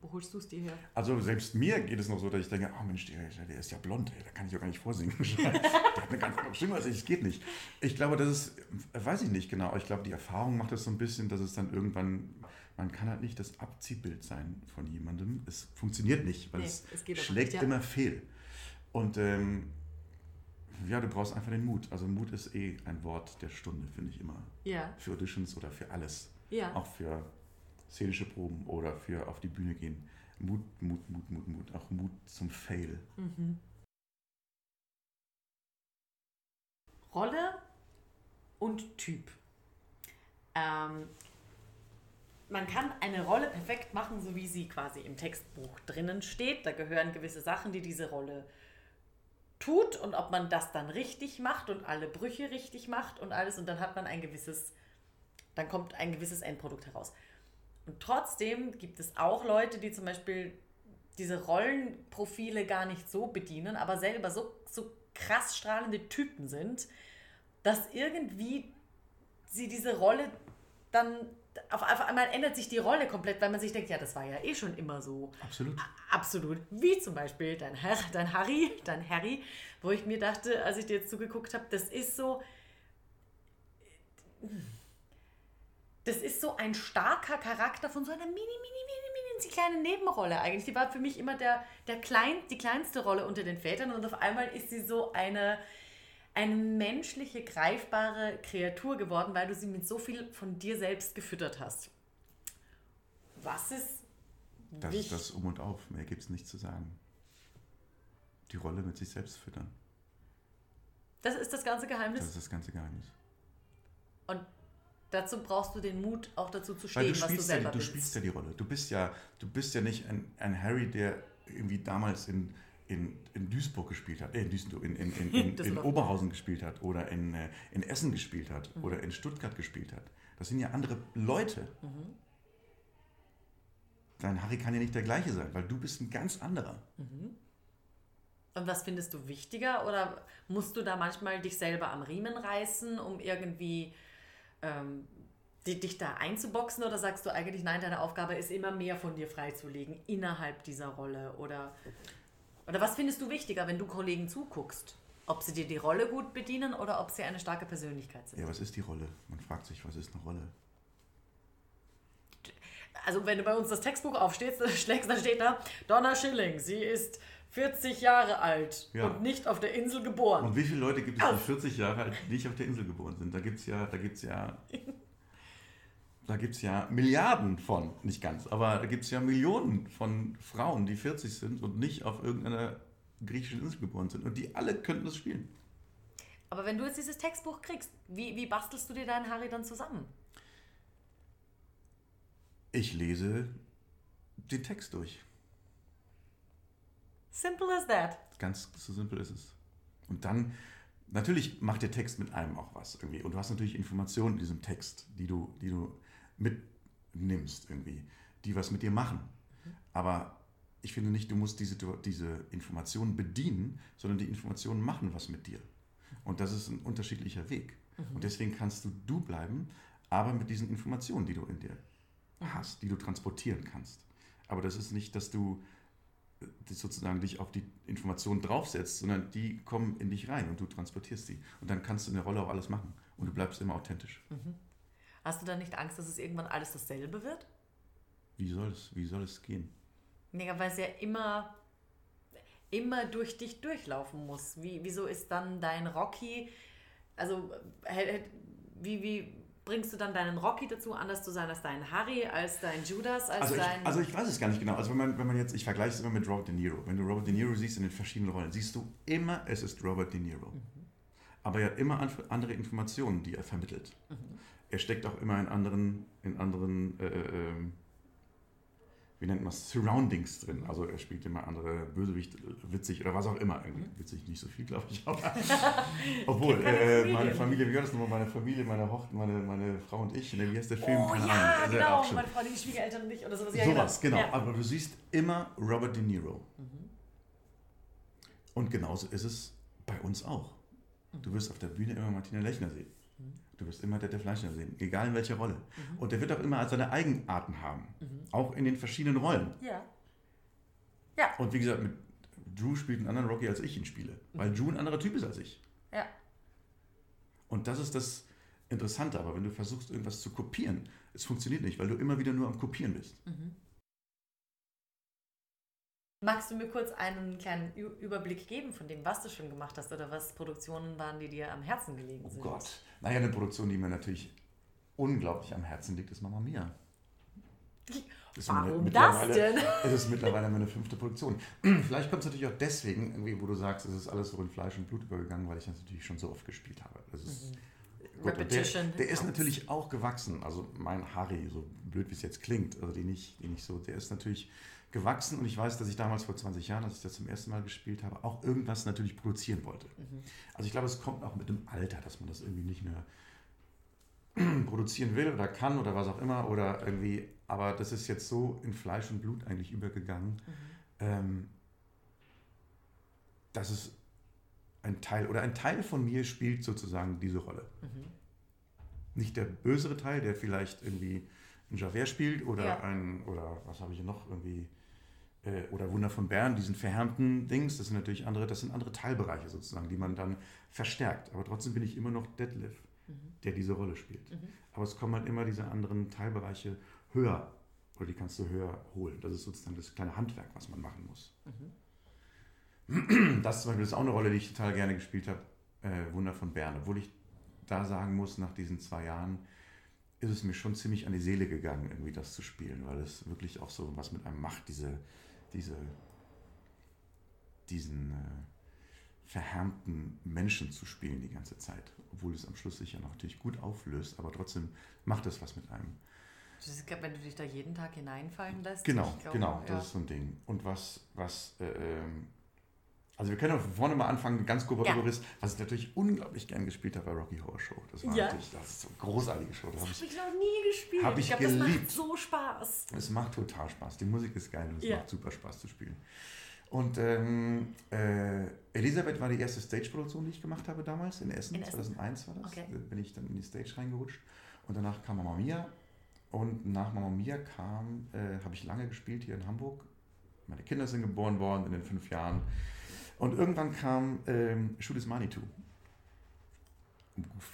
Wo holst du es dir her? Also selbst mir geht es noch so, dass ich denke, oh Mensch, der, der ist ja blond, ey, da kann ich doch gar nicht vorsingen. der hat eine ganz andere Stimme als ich, es geht nicht. Ich glaube, das ist, weiß ich nicht genau, ich glaube, die Erfahrung macht es so ein bisschen, dass es dann irgendwann, man kann halt nicht das Abziehbild sein von jemandem. Es funktioniert nicht, weil Nee, es, es schlägt nicht, ja. immer fehl. Und ähm, ja, du brauchst einfach den Mut. Also Mut ist eh ein Wort der Stunde, finde ich immer. Ja, Für Auditions oder für alles. ja. Auch für szenische Proben oder für auf die Bühne gehen. Mut, Mut, Mut, Mut, Mut. Auch Mut zum Fail. Mhm. Rolle und Typ. Ähm, man kann eine Rolle perfekt machen, so wie sie quasi im Textbuch drinnen steht. Da gehören gewisse Sachen, die diese Rolle tut und ob man das dann richtig macht und alle Brüche richtig macht und alles und dann hat man ein gewisses, dann kommt ein gewisses Endprodukt heraus. Und trotzdem gibt es auch Leute, die zum Beispiel diese Rollenprofile gar nicht so bedienen, aber selber so, so krass strahlende Typen sind, dass irgendwie sie diese Rolle dann auf, einmal ändert sich die Rolle komplett, weil man sich denkt, ja, das war ja eh schon immer so. Absolut. Absolut. Wie zum Beispiel dein, Herr, dein Harry, dein Harry, wo ich mir dachte, als ich dir jetzt zugeguckt habe, das ist so. Das ist so ein starker Charakter von so einer mini, mini, mini, mini kleinen Nebenrolle eigentlich. Die war für mich immer der, der klein, die kleinste Rolle unter den Vätern und auf einmal ist sie so eine, eine menschliche, greifbare Kreatur geworden, weil du sie mit so viel von dir selbst gefüttert hast. Was ist Das wichtig? ist das Um und Auf. Mehr gibt es nicht zu sagen. Die Rolle mit sich selbst füttern. Das ist das ganze Geheimnis. Das ist das ganze Geheimnis. Und dazu brauchst du den Mut, auch dazu zu stehen, du was du spielst, ja, selber du willst. spielst ja die Rolle. Du bist ja, du bist ja nicht ein, ein Harry, der irgendwie damals in, in, in Duisburg gespielt hat, äh, in, Duisburg, in, in, in, in. Oberhausen gespielt hat oder in, äh, in Essen gespielt hat Mhm. oder in Stuttgart gespielt hat. Das sind ja andere Leute. Mhm. Dein Harry kann ja nicht der gleiche sein, weil du bist ein ganz anderer. Und was findest du wichtiger? Oder musst du da manchmal dich selber am Riemen reißen, um irgendwie ähm, die, dich da einzuboxen? Oder sagst du eigentlich, nein, deine Aufgabe ist immer mehr von dir freizulegen innerhalb dieser Rolle? Oder, oder was findest du wichtiger, wenn du Kollegen zuguckst? Ob sie dir die Rolle gut bedienen oder ob sie eine starke Persönlichkeit sind? Ja, was ist die Rolle? Man fragt sich, was ist eine Rolle? Also wenn du bei uns das Textbuch aufschlägst, schlägst, dann steht da, Donna Schilling, sie ist 40 Jahre alt Ja. und nicht auf der Insel geboren. Und wie viele Leute gibt es, die 40 Jahre alt nicht auf der Insel geboren sind? Da gibt es ja, da gibt's ja, da gibt's ja Milliarden von, nicht ganz, aber da gibt es ja Millionen von Frauen, die 40 sind und nicht auf irgendeiner griechischen Insel geboren sind. Und die alle könnten das spielen. Aber wenn du jetzt dieses Textbuch kriegst, wie, wie bastelst du dir deinen Harry dann zusammen? Ich lese den Text durch. Simple as that. Ganz so simpel ist es. Und dann, natürlich macht der Text mit einem auch was irgendwie. Und du hast natürlich Informationen in diesem Text, die du, die du mitnimmst irgendwie, die was mit dir machen. Aber ich finde nicht, du musst diese, diese Informationen bedienen, sondern die Informationen machen was mit dir. Und das ist ein unterschiedlicher Weg. Und deswegen kannst du du bleiben, aber mit diesen Informationen, die du in dir hast, die du transportieren kannst. Aber das ist nicht, dass du sozusagen dich auf die Informationen draufsetzt, sondern die kommen in dich rein und du transportierst sie. Und dann kannst du in der Rolle auch alles machen. Und du bleibst immer authentisch. Hast du dann nicht Angst, dass es irgendwann alles dasselbe wird? Wie soll es, wie soll es gehen? Nee, weil es ja immer, immer durch dich durchlaufen muss. Wie, wieso ist dann dein Rocky, also äh, äh, wie, wie bringst du dann deinen Rocky dazu, anders zu sein als dein Harry, als dein Judas, als Also ich, dein... also ich weiß es gar nicht genau. Also wenn man, wenn man jetzt, ich vergleiche es immer mit Robert De Niro. Wenn du Robert De Niro siehst in den verschiedenen Rollen, siehst du immer, es ist Robert De Niro. Aber er hat immer an- andere Informationen, die er vermittelt. Er steckt auch immer in anderen, in anderen äh, äh, ähm, wie nennt man es, Surroundings drin. Also er spielt immer andere Bösewicht, witzig oder was auch immer. Irgendwie Witzig nicht so viel, glaube ich. Aber obwohl, äh, meine Familie, wie war das nochmal? Meine Familie, meine Hocht, meine, meine Frau und ich. Ne, Wie heißt der Film? oh Keine ja, Ahnung. Genau, meine Freundin, die Schwiegereltern und ich oder sowas. Ja, Sowas, genau. Ja. Aber du siehst immer Robert De Niro. Mhm. Und genauso ist es bei uns auch. Du wirst auf der Bühne immer Martina Lechner sehen. Mhm. Du wirst immer Dette Fleischner sehen, egal in welcher Rolle. Und der wird auch immer seine Eigenarten haben. Mhm. Auch in den verschiedenen Rollen. ja. Und wie gesagt, mit Drew spielt einen anderen Rocky, als ich ihn spiele. Weil Drew ein anderer Typ ist als ich. Ja. Und das ist das Interessante. Aber wenn du versuchst, irgendwas zu kopieren, es funktioniert nicht, weil du immer wieder nur am Kopieren bist. Magst du mir kurz einen kleinen Überblick geben von dem, was du schon gemacht hast oder was Produktionen waren, die dir am Herzen gelegen Oh sind? Gott. Naja, eine Produktion, die mir natürlich unglaublich am Herzen liegt, ist Mamma Mia. Ist Warum das denn? Es ist mittlerweile meine fünfte Produktion. Vielleicht kommt es natürlich auch deswegen, irgendwie, wo du sagst, es ist alles so in Fleisch und Blut übergegangen, weil ich das natürlich schon so oft gespielt habe. Das ist, gut, und der, Repetition der ist natürlich auch gewachsen. Also mein Harry, so blöd wie es jetzt klingt, also den ich, den ich so, der ist natürlich gewachsen und ich weiß, dass ich damals vor 20 Jahren, als ich das zum ersten Mal gespielt habe, auch irgendwas natürlich produzieren wollte. Also ich glaube, es kommt auch mit dem Alter, dass man das irgendwie nicht mehr produzieren will oder kann oder was auch immer oder irgendwie, aber das ist jetzt so in Fleisch und Blut eigentlich übergegangen, ähm, dass es ein Teil oder ein Teil von mir spielt sozusagen diese Rolle. Nicht der bösere Teil, der vielleicht irgendwie ein Javert spielt oder Ja. ein, oder was habe ich hier noch irgendwie, äh, oder Wunder von Bern, diesen verhärmten Dings, das sind natürlich andere, das sind andere Teilbereiche sozusagen, die man dann verstärkt. Aber trotzdem bin ich immer noch Deadlift, der diese Rolle spielt. Aber es kommen halt immer diese anderen Teilbereiche höher oder die kannst du höher holen. Das ist sozusagen das kleine Handwerk, was man machen muss. Das zum Beispiel ist auch eine Rolle, die ich total gerne gespielt habe, äh, Wunder von Bern. Obwohl ich da sagen muss, nach diesen zwei Jahren ist es mir schon ziemlich an die Seele gegangen, irgendwie das zu spielen, weil es wirklich auch so was mit einem macht, diese, diese, diesen äh, verhärmten Menschen zu spielen die ganze Zeit. Obwohl es am Schluss sich ja natürlich gut auflöst, aber trotzdem macht es was mit einem. Das ist, wenn du dich da jeden Tag hineinfallen lässt. Genau, glaub, genau, ja. das ist so ein Ding. Und was, was, äh, ähm, also wir können auch von vorne mal anfangen, ganz grober Ja. Überriss, was ich natürlich unglaublich gern gespielt habe bei Rocky Horror Show. Das war Ja. natürlich, das ist so eine großartige Show. Das Das habe ich, ich noch nie gespielt. Hab ich glaube, das macht geliebt. so Spaß. es macht total Spaß. Die Musik ist geil und es Ja. macht super Spaß zu spielen. Und ähm, äh, Elisabeth war die erste Stage-Produktion, die ich gemacht habe damals in Essen. In Essen. 2001 war das. Okay. Da bin ich dann in die Stage reingerutscht. Und danach kam Mamma Mia. Und nach Mamma Mia kam, äh, habe ich lange gespielt hier in Hamburg. Meine Kinder sind geboren worden in den fünf Jahren. Und irgendwann kam ähm, Money 2.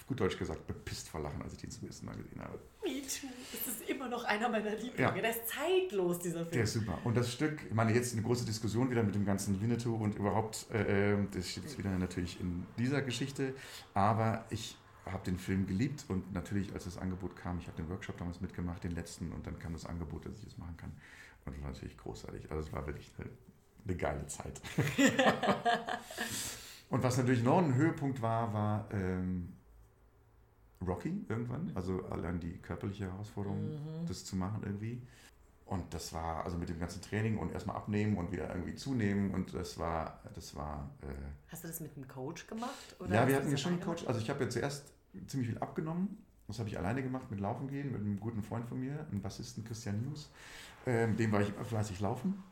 Gut Deutsch gesagt, bepisst vor Lachen, als ich den zum ersten Mal gesehen habe. Me too. Das ist immer noch einer meiner Lieblinge. Ja. Der ist zeitlos, dieser Der Film. ist super. Und das Stück, ich meine, jetzt eine große Diskussion wieder mit dem ganzen Winnetou und überhaupt, äh, äh, das steht jetzt wieder natürlich in dieser Geschichte. Aber ich habe den Film geliebt und natürlich, als das Angebot kam, ich habe den Workshop damals mitgemacht, den letzten, und dann kam das Angebot, dass ich es machen kann. Und das war natürlich großartig. Also es war wirklich eine, eine geile Zeit. und was natürlich noch ein Höhepunkt war, war ähm, Rocky irgendwann. Also allein die körperliche Herausforderung, Mhm. das zu machen irgendwie. Und das war, also mit dem ganzen Training und erstmal abnehmen und wieder irgendwie zunehmen und das war, das war, äh, Hast du das mit einem Coach gemacht? Ja, wir hatten ja schon einen Coach. Also ich habe ja zuerst ziemlich viel abgenommen. Das habe ich alleine gemacht mit Laufen gehen, mit einem guten Freund von mir, einem Bassisten Christian Nius. Ähm, dem war ich fleißig laufen.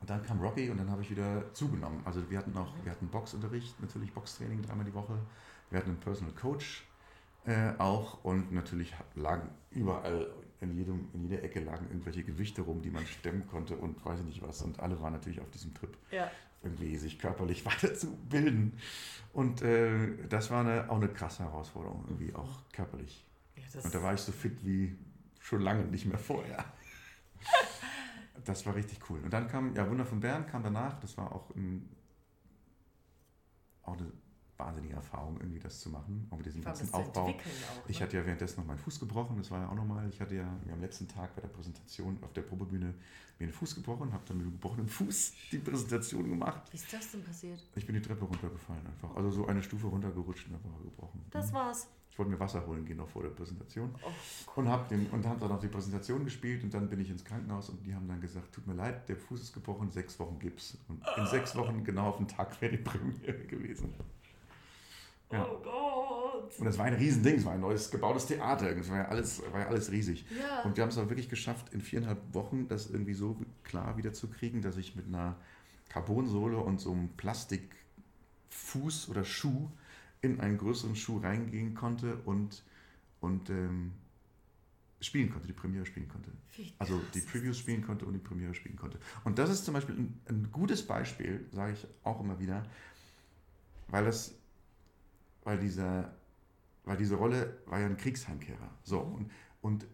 Und dann kam Rocky und dann habe ich wieder zugenommen. Also wir hatten noch, wir hatten Boxunterricht, natürlich Boxtraining dreimal die Woche. Wir hatten einen Personal Coach äh, auch und natürlich lagen überall in, jedem, in jeder Ecke lagen irgendwelche Gewichte rum, die man stemmen konnte und weiß ich nicht was. Und alle waren natürlich auf diesem Trip Ja. irgendwie sich körperlich weiterzubilden. Und äh, das war eine, auch eine krasse Herausforderung, irgendwie auch körperlich. ja Und da war ich so fit wie schon lange nicht mehr vorher. Das war richtig cool. Und dann kam, ja, Wunder von Bern kam danach. Das war auch, ein, auch eine wahnsinnige Erfahrung, irgendwie das zu machen. Auch mit diesem ganzen Aufbau. auch, Ich ne? hatte ja währenddessen noch meinen Fuß gebrochen, das war ja auch nochmal. Ich hatte ja am letzten Tag bei der Präsentation auf der Probebühne mir den Fuß gebrochen, habe dann mit dem gebrochenen Fuß die Präsentation gemacht. Wie ist das denn passiert? Ich bin die Treppe runtergefallen einfach. Also so eine Stufe runtergerutscht und dann war gebrochen. Das war's. Ich wollte mir Wasser holen gehen noch vor der Präsentation. Oh, Und habe den und hab dann noch die Präsentation gespielt und dann bin ich ins Krankenhaus und die haben dann gesagt, tut mir leid, der Fuß ist gebrochen, sechs Wochen Gips. Und in sechs Wochen genau auf den Tag wäre die Premiere gewesen. Ja. oh Gott. Und das war ein Riesending, es war ein neues gebautes Theater, es war ja alles, war ja alles riesig. Ja. Und wir haben es auch wirklich geschafft, in viereinhalb Wochen das irgendwie so klar wieder zu kriegen, dass ich mit einer Carbonsohle und so einem Plastikfuß oder Schuh in einen größeren Schuh reingehen konnte und, und ähm, spielen konnte, die Premiere spielen konnte. Also die Previews spielen konnte und die Premiere spielen konnte. Und das ist zum Beispiel ein, ein gutes Beispiel, sage ich auch immer wieder, weil das, weil dieser, weil diese Rolle war ja ein Kriegsheimkehrer. So, Mhm. und, und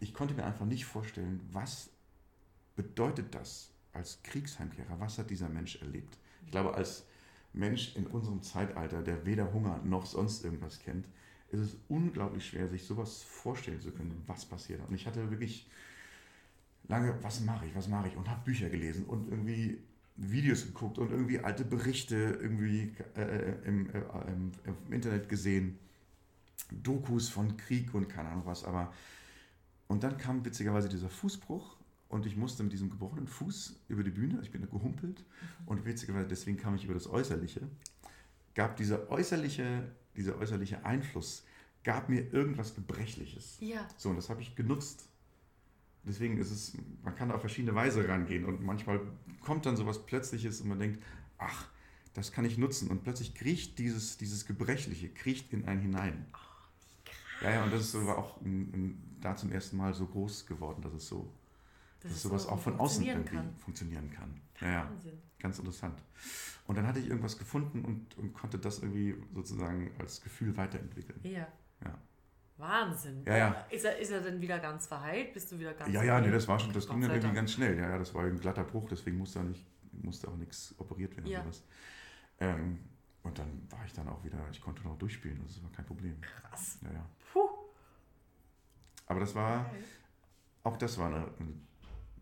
ich konnte mir einfach nicht vorstellen, was bedeutet das als Kriegsheimkehrer? Was hat dieser Mensch erlebt? Ich glaube, als Mensch in unserem Zeitalter, der weder Hunger noch sonst irgendwas kennt, ist es unglaublich schwer, sich sowas vorstellen zu können, was passiert. Und ich hatte wirklich lange, was mache ich, was mache ich? Und habe Bücher gelesen und irgendwie Videos geguckt und irgendwie alte Berichte irgendwie äh, im, äh, im, im Internet gesehen, Dokus von Krieg und keine Ahnung was. Aber und dann kam witzigerweise dieser Fußbruch und ich musste mit diesem gebrochenen Fuß über die Bühne, ich bin da gehumpelt und witzigerweise deswegen kam ich über das Äußerliche, gab dieser äußerliche, dieser äußerliche Einfluss, gab mir irgendwas Gebrechliches. Ja. So, und das habe ich genutzt. Deswegen ist es, man kann da auf verschiedene Weise rangehen und manchmal kommt dann sowas Plötzliches und man denkt, ach, das kann ich nutzen. Und plötzlich kriecht dieses, dieses Gebrechliche, kriecht in einen hinein. Ja, ja, und das ist war auch da zum ersten Mal so groß geworden, dass es so, Das dass ist sowas so auch von außen irgendwie kann. funktionieren kann. Ja, ja, Wahnsinn. ganz interessant. Und dann hatte ich irgendwas gefunden und, und konnte das irgendwie sozusagen als Gefühl weiterentwickeln. Ja. Ja. Wahnsinn. Ja, ja. Ist er, ist er denn wieder ganz verheilt? Bist du wieder ganz Ja, ja, nee, das war schon, das Gott ging dann irgendwie ganz schnell. Ja, ja, das war ein glatter Bruch, deswegen musste auch nicht, musste auch nichts operiert werden. Ja. oder sowas. Ähm, und dann war ich dann auch wieder, ich konnte noch durchspielen, das war kein Problem. Krass. Ja, ja. Puh. Aber das war, auch das war eine, eine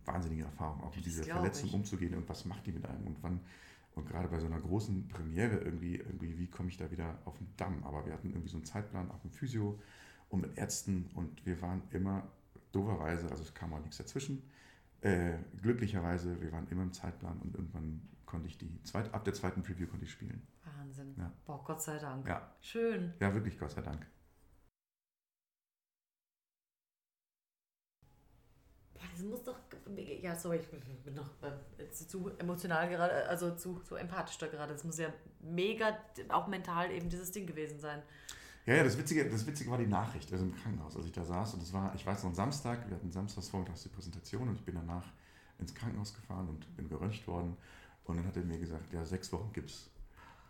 wahnsinnige Erfahrung, auch mit dieser Verletzung ich. umzugehen und was macht die mit einem und wann, Und gerade bei so einer großen Premiere irgendwie, irgendwie wie komme ich da wieder auf den Damm? Aber wir hatten irgendwie so einen Zeitplan, auch mit Physio und mit Ärzten und wir waren immer doverweise, also es kam auch nichts dazwischen. Äh, glücklicherweise, wir waren immer im Zeitplan und irgendwann konnte ich die zweite, ab der zweiten Preview konnte ich spielen. Wahnsinn. Ja. Boah, Gott sei Dank. Ja. Schön. Ja, wirklich, Gott sei Dank. Das muss doch. Ja, sorry, ich bin noch äh, zu, zu emotional gerade, also zu, zu empathisch da gerade. Das muss ja mega, auch mental eben dieses Ding gewesen sein. Ja, ja, das Witzige, das Witzige war die Nachricht, also im Krankenhaus, als ich da saß. Und das war, ich weiß noch, Samstag, wir hatten samstags vormittags die Präsentation und ich bin danach ins Krankenhaus gefahren und bin geröntgt worden. Und dann hat er mir gesagt, ja, sechs Wochen gibt's.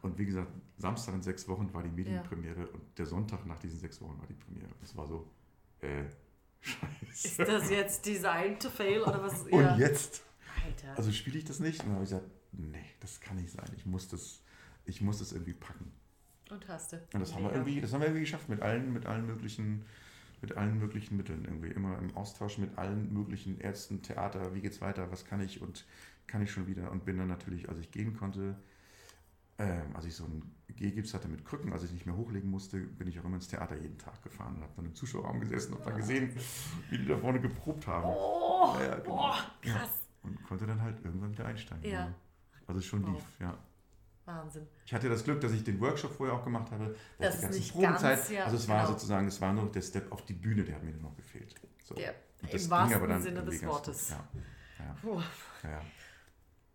Und wie gesagt, Samstag in sechs Wochen war die Medienpremiere und der Sonntag nach diesen sechs Wochen war die Premiere. Das war so, äh, scheiße. Ist das jetzt Design to fail oder was? Und jetzt? Alter. Also spiele ich das nicht? Und dann habe ich gesagt, nee, das kann nicht sein. Ich muss das, ich muss das irgendwie packen. Und hast du. Und das haben wir irgendwie, das haben wir irgendwie geschafft mit allen, mit allen möglichen, mit allen möglichen Mitteln irgendwie. Immer im Austausch mit allen möglichen Ärzten, Theater, wie geht's weiter, was kann ich und kann ich schon wieder und bin dann natürlich, als ich gehen konnte, ähm, als ich so einen Gehgips hatte mit Krücken, als ich nicht mehr hochlegen musste, bin ich auch immer ins Theater jeden Tag gefahren und habe dann im Zuschauerraum gesessen und dann gesehen, wie die da vorne geprobt haben. Oh, Ja, ja, genau. boah, krass. Und konnte dann halt irgendwann wieder einsteigen. Ja. Also schon Wow. lief, ja. Wahnsinn. Ich hatte das Glück, dass ich den Workshop vorher auch gemacht habe. Das ist nicht Probenzeit. ganz, ja, also es war genau. sozusagen, es war nur der Step auf die Bühne, der hat mir noch gefehlt. So. Ja, Und im das ging wahrsten aber dann Sinne des Wortes. gut. Ja, ja, ja, ja.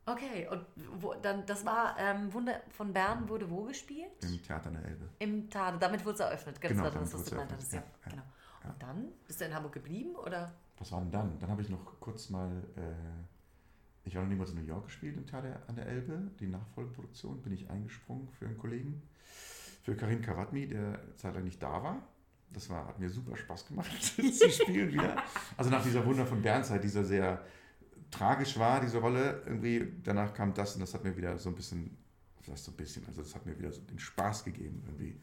Okay, und wo, dann, das war ähm, Wunder von Bern wurde wo gespielt? Im Theater an der Elbe. Im Tade. Damit wurde es eröffnet. Ganz Genau, genau, das, damit was du wurde gemeint hattest. Ja, ja, genau. ja. Und dann bist du in Hamburg geblieben oder? Was war denn dann? Dann habe ich noch kurz mal, äh, ich war noch niemals in New York gespielt im Theater an der Elbe. Die Nachfolgeproduktion bin ich eingesprungen für einen Kollegen, für Karim Karatmi, der zeitlang nicht da war. Das war, hat mir super Spaß gemacht, zu spielen wieder. Also nach dieser Wunder von Bernzeit, dieser sehr tragisch war, diese Rolle, irgendwie, danach kam das und das hat mir wieder so ein bisschen, was heißt so ein bisschen, also das hat mir wieder so den Spaß gegeben, irgendwie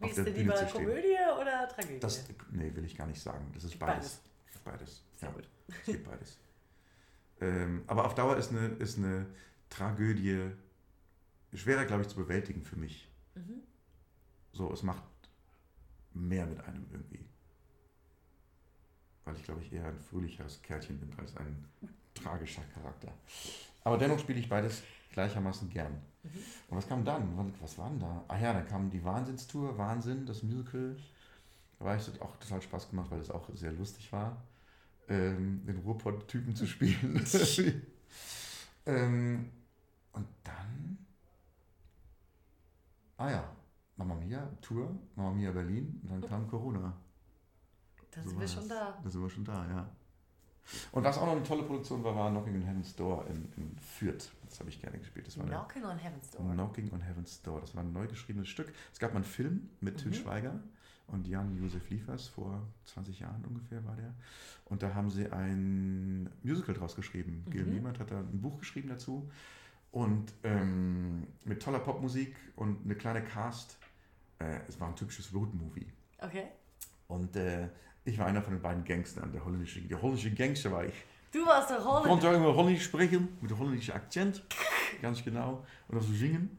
auf Spielst der du Bühne lieber zu stehen. Komödie oder Tragödie? Das, nee, will ich gar nicht sagen. Das ist Beides. beides. Beides. Sehr ja. gut. Es geht beides. ähm, aber auf Dauer ist eine, ist eine Tragödie schwerer, glaube ich, zu bewältigen für mich. Mhm. So, es macht mehr mit einem irgendwie. Weil ich, glaube ich, eher ein fröhlicheres Kerlchen bin als ein tragischer Charakter. Aber dennoch spiele ich beides gleichermaßen gern. Mhm. Und was kam dann? Was war denn da? Ah ja, dann kam die Wahnsinnstour, Wahnsinn, das Musical. Da war ich das auch total Spaß gemacht, weil es auch sehr lustig war, ähm, den Ruhrpott-Typen zu spielen. ähm, und dann, ah ja, Mamma Mia, Tour, Mamma Mia Berlin, und dann kam Corona. Dann So sind wir schon da. Da sind wir schon da, ja. Und was auch noch eine tolle Produktion war, war Knocking on Heaven's Door in, in Fürth. Das habe ich gerne gespielt. Das war Knocking on Heaven's Door. Knocking on Heaven's Door. Das war ein neu geschriebenes Stück. Es gab mal einen Film mit Till Mhm. Schweiger und Jan-Josef Liefers, vor 20 Jahren ungefähr war der. Und da haben sie ein Musical draus geschrieben. Gil Mhm. Niemand hat da ein Buch geschrieben dazu. Und ähm, mit toller Popmusik und eine kleine Cast. Äh, es war ein typisches Road-Movie. Okay. Und äh, ich war einer von den beiden Gangstern, der holländische, der holländische Gangster war ich. Du warst der Ich Rolle. konnte immer Holländisch sprechen, mit einem holländischen Akzent, ganz genau. Und auch so singen.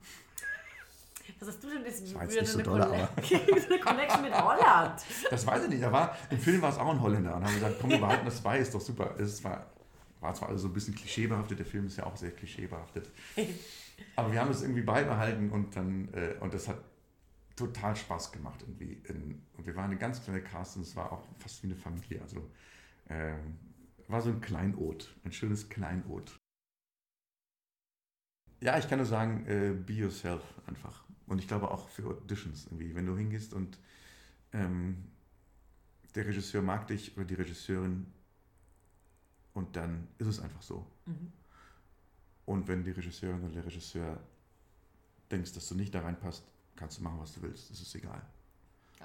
Was hast du denn jetzt wieder nicht so eine, doll, eine Connection mit Holland? Das weiß ich nicht. Da war, Im Film war es auch ein Holländer. Und haben gesagt, komm, wir behalten das bei, ist doch super. Es war, war zwar alles so ein bisschen klischeebehaftet, der Film ist ja auch sehr klischeebehaftet. Aber wir haben es irgendwie beibehalten und dann, äh, und das hat total Spaß gemacht irgendwie. In, und wir waren eine ganz kleine Cast und es war auch fast wie eine Familie. Also ähm, war so ein Kleinod, ein schönes Kleinod. Ja, ich kann nur sagen, äh, be yourself einfach. Und ich glaube auch für Auditions irgendwie, wenn du hingehst und ähm, der Regisseur mag dich oder die Regisseurin und dann ist es einfach so. Mhm. Und wenn die Regisseurin oder der Regisseur denkst, dass du nicht da reinpasst, kannst du machen, was du willst. Das ist egal.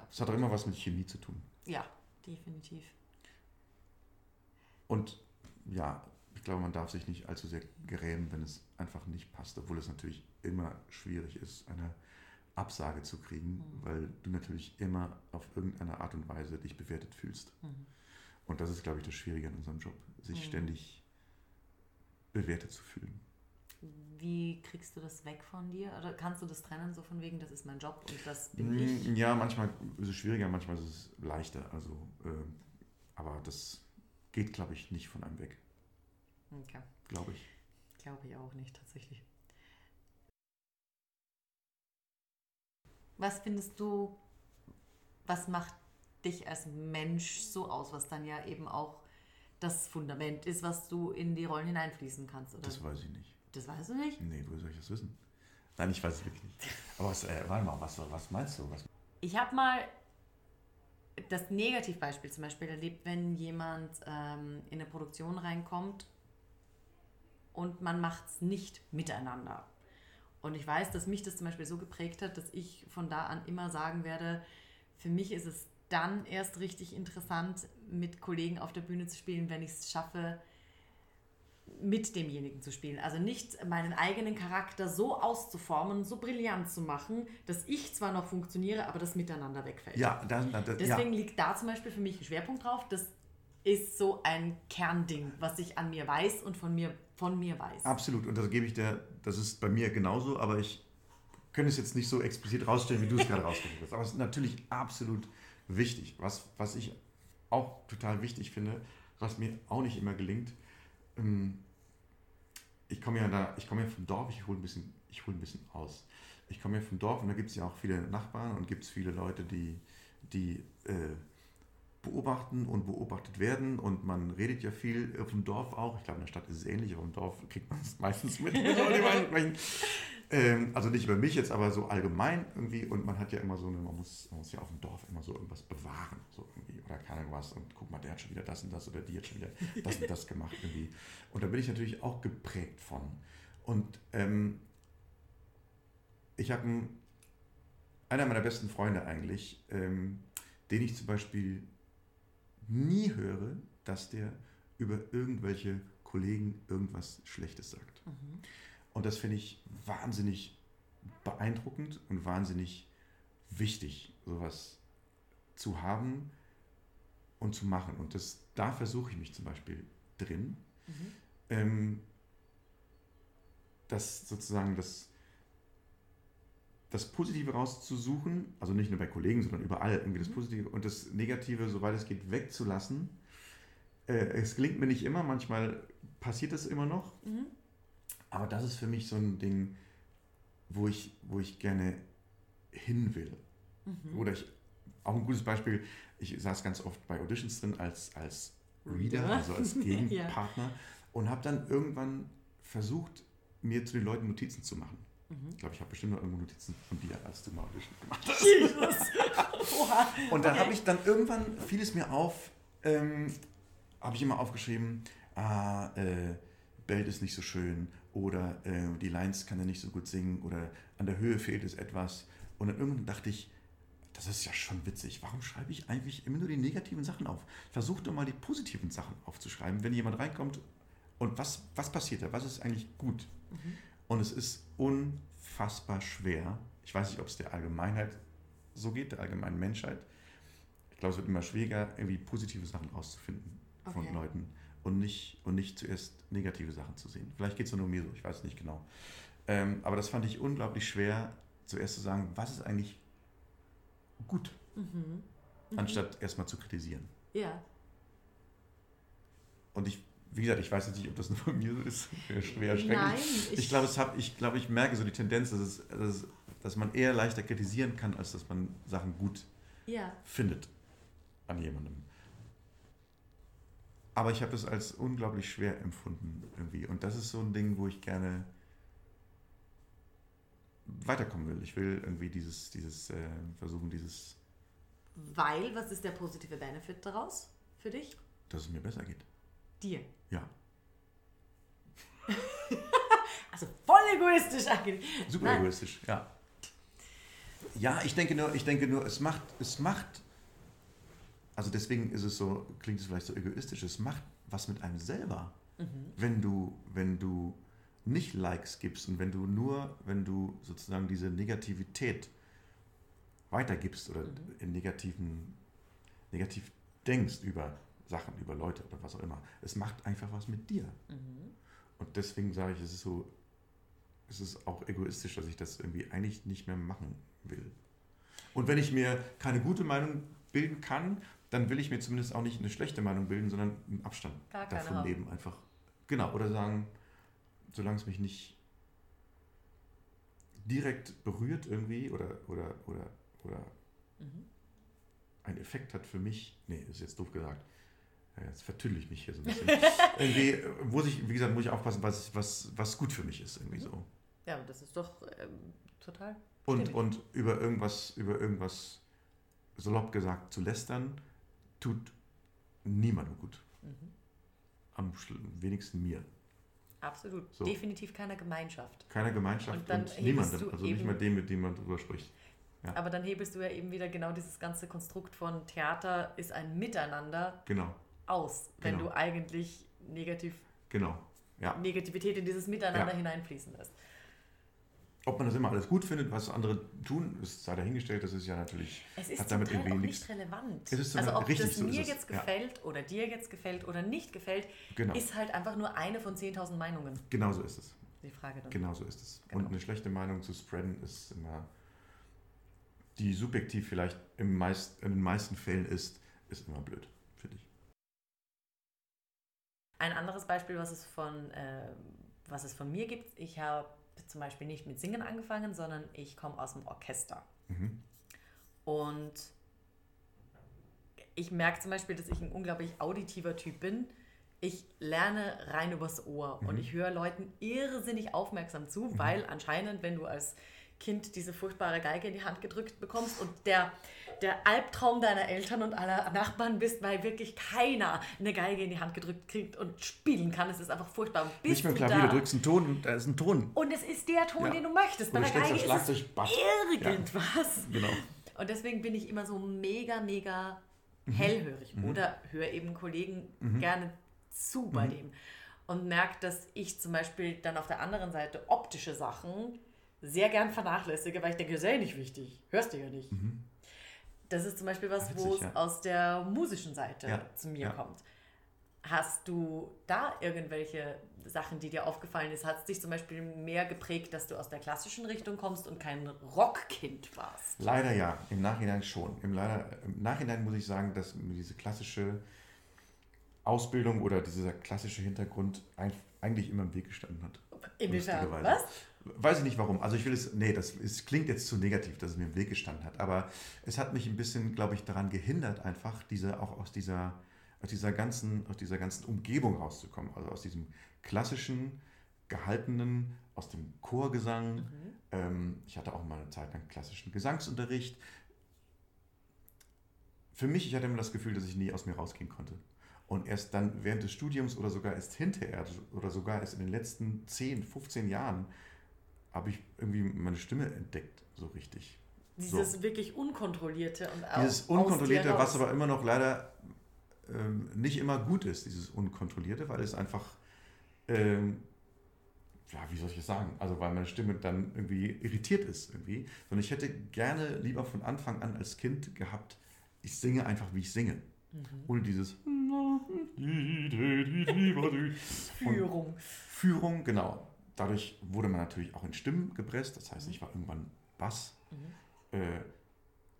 Es hat auch immer was mit Chemie zu tun. Ja, definitiv. Und ja, ich glaube, man darf sich nicht allzu sehr grämen, wenn es einfach nicht passt, obwohl es natürlich immer schwierig ist, eine Absage zu kriegen, Mhm. weil du natürlich immer auf irgendeine Art und Weise dich bewertet fühlst. Mhm. Und das ist, glaube ich, das Schwierige an unserem Job, sich Mhm. ständig bewertet zu fühlen. Wie kriegst du das weg von dir? Oder kannst du das trennen, so von wegen, das ist mein Job und das bin ich? Mm, Ja, manchmal ist es schwieriger, manchmal ist es leichter. Also, äh, aber das geht, glaube ich, nicht von einem weg, Okay, glaube ich. glaube ich auch nicht tatsächlich. Was findest du, was macht dich als Mensch so aus, was dann ja eben auch das Fundament ist, was du in die Rollen hineinfließen kannst? Oder? Das weiß ich nicht. Das weißt du nicht? Nee, woher soll ich das wissen? Nein, ich weiß es wirklich nicht. Aber was, äh, warte mal, was, was meinst du? Was, Ich habe mal das Negativbeispiel zum Beispiel erlebt, wenn jemand ähm, in eine Produktion reinkommt und man macht es nicht miteinander. Und ich weiß, dass mich das zum Beispiel so geprägt hat, dass ich von da an immer sagen werde, für mich ist es dann erst richtig interessant, mit Kollegen auf der Bühne zu spielen, wenn ich es schaffe, mit demjenigen zu spielen. Also nicht meinen eigenen Charakter so auszuformen, so brillant zu machen, dass ich zwar noch funktioniere, aber das Miteinander wegfällt. ja, das, das, ja, Deswegen liegt da zum Beispiel für mich ein Schwerpunkt drauf. Das ist so ein Kernding, was ich an mir weiß und von mir, von mir weiß. absolut. Und das gebe ich dir, das ist bei mir genauso, aber ich könnte es jetzt nicht so explizit rausstellen, wie du es gerade rausgestellt hast. Aber es ist natürlich absolut wichtig. Was, was ich auch total wichtig finde, was mir auch nicht immer gelingt, ich komme ja da, ich komme ja vom Dorf, ich hole ein bisschen, ich hole ein bisschen aus. Ich komme ja vom Dorf und da gibt es ja auch viele Nachbarn und gibt es viele Leute, die, die äh, beobachten und beobachtet werden und man redet ja viel dem Dorf auch. Ich glaube, in der Stadt ist es ähnlich, aber im Dorf kriegt man es meistens mit. Ähm, also nicht über mich jetzt, aber so allgemein irgendwie. Und man hat ja immer so eine, man muss, man muss ja auf dem Dorf immer so irgendwas bewahren. So irgendwie, oder keine Ahnung was. Und guck mal, der hat schon wieder das und das oder die hat schon wieder das und das gemacht irgendwie. Und da bin ich natürlich auch geprägt von. Und ähm, ich habe einen, einer meiner besten Freunde eigentlich, ähm, den ich zum Beispiel nie höre, dass der über irgendwelche Kollegen irgendwas Schlechtes sagt. Mhm. Und das finde ich wahnsinnig beeindruckend und wahnsinnig wichtig, sowas zu haben und zu machen. Und das, da versuche ich mich zum Beispiel drin, Mhm. ähm, das sozusagen das, das Positive rauszusuchen, also nicht nur bei Kollegen, sondern überall irgendwie das Mhm. Positive und das Negative, soweit es geht, wegzulassen. Äh, es gelingt mir nicht immer, manchmal passiert es immer noch, Mhm. Aber das ist für mich so ein Ding, wo ich, wo ich gerne hin will. Mhm. Oder ich, auch ein gutes Beispiel, ich saß ganz oft bei Auditions drin als, als Reader, also als Gegenpartner und habe dann irgendwann versucht, mir zu den Leuten Notizen zu machen. Mhm. Ich glaube, ich habe bestimmt noch irgendwo Notizen von dir, als du mal Audition gemacht hast. Jesus. Oha. Und dann Okay. habe ich dann irgendwann, fiel es mir auf, ähm, habe ich immer aufgeschrieben, ah, äh, Belt ist nicht so schön oder äh, die Lines kann er nicht so gut singen oder an der Höhe fehlt es etwas. Und dann irgendwann dachte ich, das ist ja schon witzig. Warum schreibe ich eigentlich immer nur die negativen Sachen auf? Versuch doch mal die positiven Sachen aufzuschreiben, wenn jemand reinkommt. Und was, was passiert da? Was ist eigentlich gut? Mhm. Und es ist unfassbar schwer. Ich weiß nicht, ob es der Allgemeinheit so geht, der allgemeinen Menschheit. Ich glaube, es wird immer schwieriger, irgendwie positive Sachen rauszufinden von Okay. Leuten und nicht, und nicht zuerst negative Sachen zu sehen. Vielleicht geht es nur mir so, ich weiß nicht genau. Ähm, aber das fand ich unglaublich schwer, zuerst zu sagen, was ist eigentlich gut, Mhm. Mhm. anstatt erstmal zu kritisieren. Ja. Und ich, wie gesagt, ich weiß jetzt nicht, ob das nur von mir so ist. Schwer schrecklich. Nein, Ich, glaube, es hab, ich glaube, ich merke so die Tendenz, dass, es, dass, es, dass man eher leichter kritisieren kann, als dass man Sachen gut Ja. findet an jemandem. Aber ich habe es als unglaublich schwer empfunden irgendwie. Und das ist so ein Ding, wo ich gerne weiterkommen will. Ich will irgendwie dieses, dieses äh, versuchen, dieses, Weil, was ist der positive Benefit daraus für dich? dass es mir besser geht. Dir. Ja, Also voll egoistisch eigentlich. super Nein. egoistisch, ja. Ja, ich denke nur, ich denke nur, es macht, es macht, also deswegen ist es so, klingt es vielleicht so egoistisch, es macht was mit einem selber. Mhm. wenn du, wenn du nicht Likes gibst und wenn du nur, wenn du sozusagen diese Negativität weitergibst oder Mhm. in negativen, negativ denkst über Sachen, über Leute oder was auch immer. Es macht einfach was mit dir. Mhm. Und deswegen sage ich, es ist so ist es auch egoistisch, dass ich das irgendwie eigentlich nicht mehr machen will. Und wenn ich mir keine gute Meinung bilden kann, dann will ich mir zumindest auch nicht eine schlechte Meinung bilden, sondern im Abstand Gar davon haben. leben. Einfach. Genau. Oder sagen, solange es mich nicht direkt berührt irgendwie oder, oder, oder, oder Mhm. einen Effekt hat für mich, nee, ist jetzt doof gesagt. Jetzt vertüdel ich mich hier so ein bisschen. irgendwie muss ich, wie gesagt, muss ich aufpassen, was, was, was gut für mich ist, irgendwie so. Ja, das ist doch ähm, total. Und, und über irgendwas, über irgendwas salopp gesagt zu lästern, tut niemandem gut. Mhm. Am wenigsten mir. Absolut. So. Definitiv keiner Gemeinschaft. Keiner Gemeinschaft Und dann und, niemandem. Also nicht mal dem, mit dem man drüber spricht. Ja. Aber dann hebest du ja eben wieder genau dieses ganze Konstrukt von Theater ist ein Miteinander Genau, aus, wenn Genau. du eigentlich negativ, genau. Ja. Negativität in dieses Miteinander Ja. hineinfließen lässt. Ob man das immer alles gut findet, was andere tun, ist sei dahingestellt. Das ist ja natürlich. Es ist Hat damit Teil irgendwie auch nicht relevant. Es ist also ob richtig, das so mir jetzt Ja. gefällt oder dir jetzt gefällt oder nicht gefällt, Genau. ist halt einfach nur eine von 10.000 Meinungen. Genau so ist es. Die Frage dann. Genau so ist es. Genau. Und eine schlechte Meinung zu spreaden ist immer, die subjektiv vielleicht im meist, in den meisten Fällen ist, ist immer blöd, finde ich. Ein anderes Beispiel, was es von, äh, was es von mir gibt, ich habe zum Beispiel nicht mit Singen angefangen, sondern ich komme aus dem Orchester. Mhm. Und ich merke zum Beispiel, dass ich ein unglaublich auditiver Typ bin. Ich lerne rein übers Ohr und Mhm. ich höre Leuten irrsinnig aufmerksam zu, weil anscheinend, wenn du als Kind diese furchtbare Geige in die Hand gedrückt bekommst und der, der Albtraum deiner Eltern und aller Nachbarn bist, weil wirklich keiner eine Geige in die Hand gedrückt kriegt und spielen kann. Es ist einfach furchtbar. Bist Nicht mehr du Klavier, da? du drückst einen Ton und da ist ein Ton. Und es ist der Ton, Ja. den du möchtest. Bei der Geige ist es irgendwas. Genau. Und deswegen bin ich immer so mega, mega Mhm. hellhörig oder höre eben Kollegen gerne zu bei Mhm. dem und merke, dass ich zum Beispiel dann auf der anderen Seite optische Sachen sehr gern vernachlässige, weil ich denke, das ist ja eh nicht wichtig. Hörst du ja nicht. Das ist zum Beispiel was, Mhm. Witzig, wo es ja. aus der musischen Seite Ja, zu mir ja. kommt. Hast du da irgendwelche Sachen, die dir aufgefallen ist? Hat es dich zum Beispiel mehr geprägt, dass du aus der klassischen Richtung kommst und kein Rockkind warst? Leider ja, im Nachhinein schon. Im, leider, Im Nachhinein muss ich sagen, dass mir diese klassische Ausbildung oder dieser klassische Hintergrund eigentlich immer im Weg gestanden hat. Inwiefern? Was? Weiß ich nicht warum. Also ich will es, nee, das es klingt jetzt zu negativ, dass es mir im Weg gestanden hat. Aber es hat mich ein bisschen, glaube ich, daran gehindert, einfach diese, auch aus dieser, aus dieser ganzen, aus dieser ganzen Umgebung rauszukommen. Also aus diesem klassischen, gehaltenen, aus dem Chorgesang. Mhm. Ähm, ich hatte auch mal eine Zeit lang klassischen Gesangsunterricht. Für mich, ich hatte immer das Gefühl, dass ich nie aus mir rausgehen konnte. Und erst dann während des Studiums oder sogar erst hinterher oder sogar erst in den letzten 10, 15 Jahren habe ich irgendwie meine Stimme entdeckt, so richtig. Dieses wirklich unkontrollierte und auch Dieses Unkontrollierte, was aber immer noch leider ähm, nicht immer gut ist, dieses Unkontrollierte, weil es einfach, ähm, ja, wie soll ich es sagen? Also, weil meine Stimme dann irgendwie irritiert ist, irgendwie. Sondern ich hätte gerne lieber von Anfang an als Kind gehabt, ich singe einfach, wie ich singe. Mhm. Ohne dieses. Führung. Führung, genau. Dadurch wurde man natürlich auch in Stimmen gepresst. Das heißt, ich war irgendwann Bass. Mhm. Äh,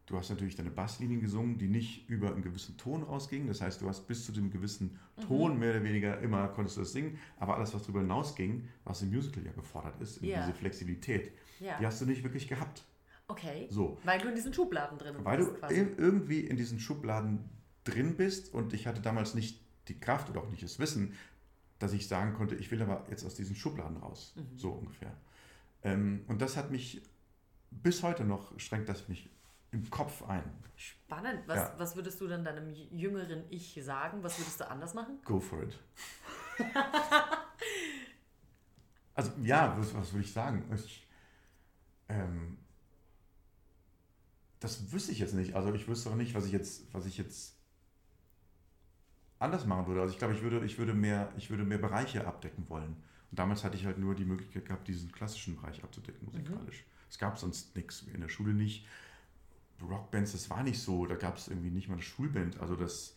du hast natürlich deine Basslinien gesungen, die nicht über einen gewissen Ton rausgingen. Das heißt, du hast bis zu dem gewissen Mhm. Ton mehr oder weniger immer konntest du das singen. Aber alles, was darüber hinausging, was im Musical ja gefordert ist, Ja. diese Flexibilität, Ja. die hast du nicht wirklich gehabt. Okay. So. Weil du in diesen Schubladen drin Weil du bist quasi. ir- irgendwie in diesen Schubladen drin bist und ich hatte damals nicht die Kraft oder auch nicht das Wissen, dass ich sagen konnte, ich will aber jetzt aus diesen Schubladen raus. Mhm. So ungefähr. Ähm, und das hat mich bis heute noch, schränkt das mich im Kopf ein. Spannend. Was, Ja. was würdest du dann deinem jüngeren Ich sagen? Was würdest du anders machen? Go for it. also ja, was, was würde ich sagen? Ich, ähm, das wüsste ich jetzt nicht. Also ich wüsste auch nicht, was ich jetzt, was ich jetzt anders machen würde. Also ich glaube, ich würde, ich würde mehr, ich würde mehr Bereiche abdecken wollen. Und damals hatte ich halt nur die Möglichkeit gehabt, diesen klassischen Bereich abzudecken, musikalisch. Es gab sonst nichts, in der Schule nicht. Rockbands, das war nicht so. Da gab es irgendwie nicht mal eine Schulband. Also das,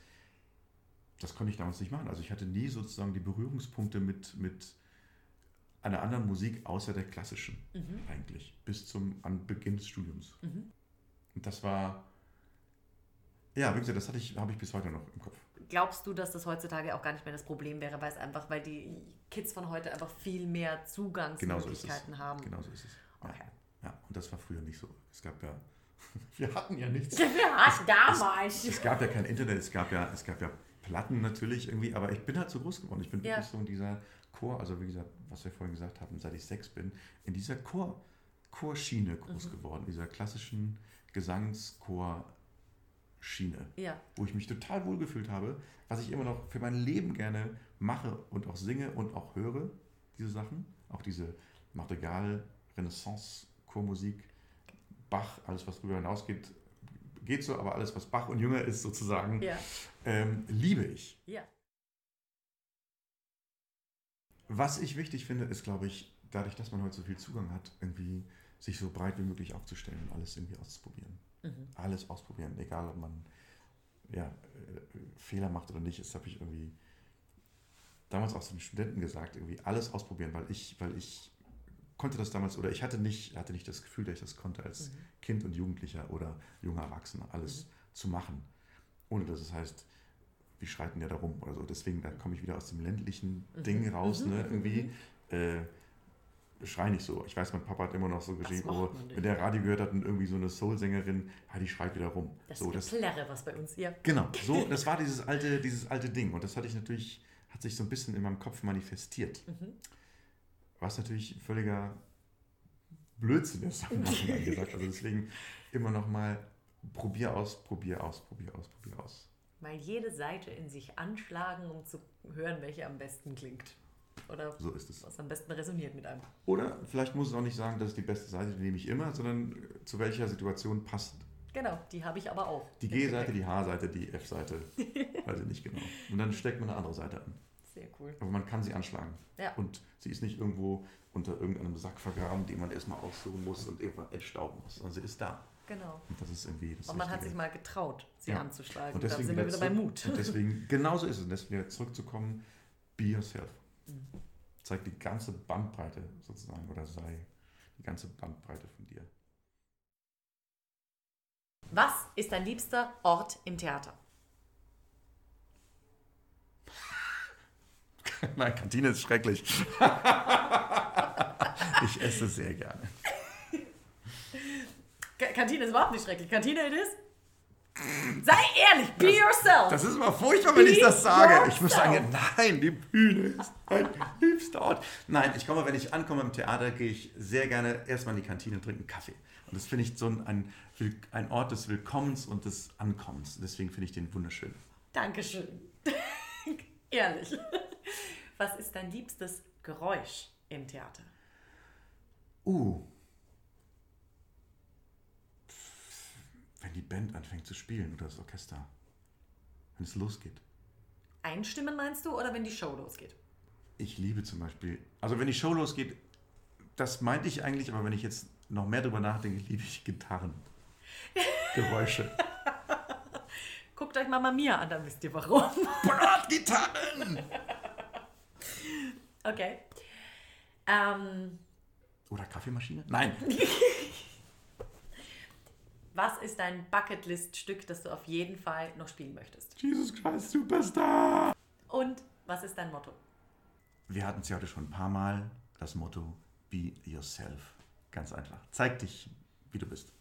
das konnte ich damals nicht machen. Also ich hatte nie sozusagen die Berührungspunkte mit, mit einer anderen Musik außer der klassischen eigentlich, bis zum an Beginn des Studiums. Und das war, ja, wie gesagt, das hatte ich, habe ich bis heute noch im Kopf. Glaubst du, dass das heutzutage auch gar nicht mehr das Problem wäre, weil es einfach, weil die Kids von heute einfach viel mehr Genau so es. Zugangsmöglichkeiten haben? Genau so ist es. Ja. Okay. ja, und das war früher nicht so. Es gab ja, wir hatten ja nichts. Ja, damals. Es gab ja kein Internet, es gab ja, es gab ja Platten natürlich irgendwie, aber ich bin halt so groß geworden. Ich bin Ja. wirklich so in dieser Chor, also wie gesagt, was wir vorhin gesagt haben, seit ich sechs bin, in dieser Chor, Chorschiene Mhm. groß geworden, dieser klassischen Gesangschor-Schiene, Ja, wo ich mich total wohlgefühlt habe, was ich immer noch für mein Leben gerne mache und auch singe und auch höre, diese Sachen, auch diese Madrigal, Renaissance, Chormusik, Bach, alles was darüber hinausgeht, geht so, aber alles was Bach und Jünger ist sozusagen, ja, ähm, liebe ich. ja. Was ich wichtig finde, ist, glaube ich, dadurch, dass man heute so viel Zugang hat, irgendwie sich so breit wie möglich aufzustellen und alles irgendwie auszuprobieren. Mhm. Alles ausprobieren, egal ob man ja, äh, Fehler macht oder nicht. Das habe ich irgendwie damals auch zu den Studenten gesagt, irgendwie alles ausprobieren, weil ich, weil ich konnte das damals oder ich hatte nicht, hatte nicht das Gefühl, dass ich das konnte als Mhm. Kind und Jugendlicher oder junger Erwachsener alles zu machen, ohne dass es heißt, wie schreiten der da rum oder so. Deswegen, da komme ich wieder aus dem ländlichen Ding raus, Mhm. ne, irgendwie. Äh, schrei nicht so. Ich weiß, mein Papa hat immer noch so geschrieben, oh, wenn der Radio gehört hat und irgendwie so eine Soul-Sängerin, ja, die schreit wieder rum. Das so, das, Geplärre, was bei uns, ja. Genau, so, das war dieses alte, dieses alte Ding. Und das hatte ich natürlich, hat sich so ein bisschen in meinem Kopf manifestiert. Mhm. Was natürlich völliger Blödsinn ist, haben wir gesagt. Also deswegen immer noch mal probier aus, probier aus, probier aus, probier aus. Mal jede Seite in sich anschlagen, um zu hören, welche am besten klingt. Oder So ist es. was am besten resoniert mit einem. Oder vielleicht muss es auch nicht sagen, das ist die beste Seite, die nehme ich immer, sondern äh, zu welcher Situation passt Genau, die habe ich aber auch. die G-Seite, die H-Seite, die F-Seite. Weiß ich nicht genau. Und dann steckt man eine andere Seite an. Sehr cool. Aber man kann sie anschlagen. Ja. Und sie ist nicht irgendwo unter irgendeinem Sack vergraben, den man erstmal aussuchen muss und irgendwann entstauben muss. sondern sie ist da. Genau. Und das ist irgendwie das Und man hat Wichtige. sich mal getraut, sie Ja. anzuschlagen. Und da deswegen sind wir wieder bei zurück- Mut. Und deswegen, genauso ist es. Und deswegen wieder zurückzukommen, be yourself. Mhm. Zeig die ganze Bandbreite sozusagen oder sei die ganze Bandbreite von dir. Was ist dein liebster Ort im Theater? Nein, Kantine ist schrecklich. ich esse sehr gerne. Kantine ist überhaupt nicht schrecklich. Kantine it is. Sei ehrlich, be yourself. Das ist immer furchtbar, wenn ich das sage. Ich muss yourself. sagen, nein, die Bühne ist mein liebster Ort. Nein, ich komme, wenn ich ankomme im Theater, gehe ich sehr gerne erstmal in die Kantine und trinke einen Kaffee. Und das finde ich so ein, ein, ein Ort des Willkommens und des Ankommens. Deswegen finde ich den wunderschön. Dankeschön. ehrlich. Was ist dein liebstes Geräusch im Theater? Uh. Wenn die Band anfängt zu spielen oder das Orchester. Wenn es losgeht. Einstimmen meinst du oder wenn die Show losgeht? Ich liebe zum Beispiel, also wenn die Show losgeht, das meinte ich eigentlich, aber wenn ich jetzt noch mehr drüber nachdenke, liebe ich Gitarren. Geräusche. Guckt euch Mama Mia an, dann wisst ihr warum. Bratgitarren! Okay. Ähm, Oder Kaffeemaschine? Nein. Was ist dein Bucketlist-Stück, das du auf jeden Fall noch spielen möchtest? Jesus Christ Superstar! Und was ist dein Motto? Wir hatten es ja heute schon ein paar Mal, das Motto Be Yourself. Ganz einfach. Zeig dich, wie du bist.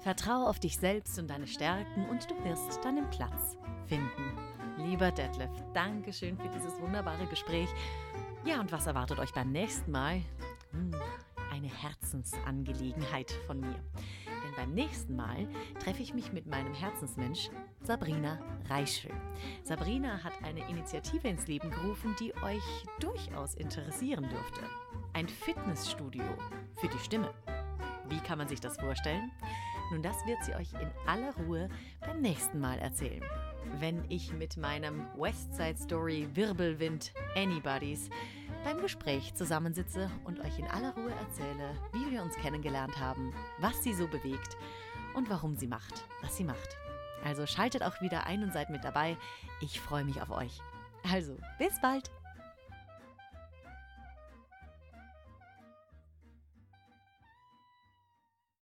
Vertrau auf dich selbst und deine Stärken und du wirst deinen Platz finden. Lieber Detlef, Dankeschön für dieses wunderbare Gespräch. Ja, und was erwartet euch beim nächsten Mal? Hm, eine Herzensangelegenheit von mir. Denn beim nächsten Mal treffe ich mich mit meinem Herzensmensch Sabrina Reischel. Sabrina hat eine Initiative ins Leben gerufen, die euch durchaus interessieren dürfte. Ein Fitnessstudio für die Stimme. Wie kann man sich das vorstellen? Nun, das wird sie euch in aller Ruhe beim nächsten Mal erzählen. Wenn ich mit meinem Westside Story Wirbelwind Anybody's beim Gespräch zusammensitze und euch in aller Ruhe erzähle, wie wir uns kennengelernt haben, was sie so bewegt und warum sie macht, was sie macht. Also schaltet auch wieder ein und seid mit dabei. Ich freue mich auf euch. Also, bis bald!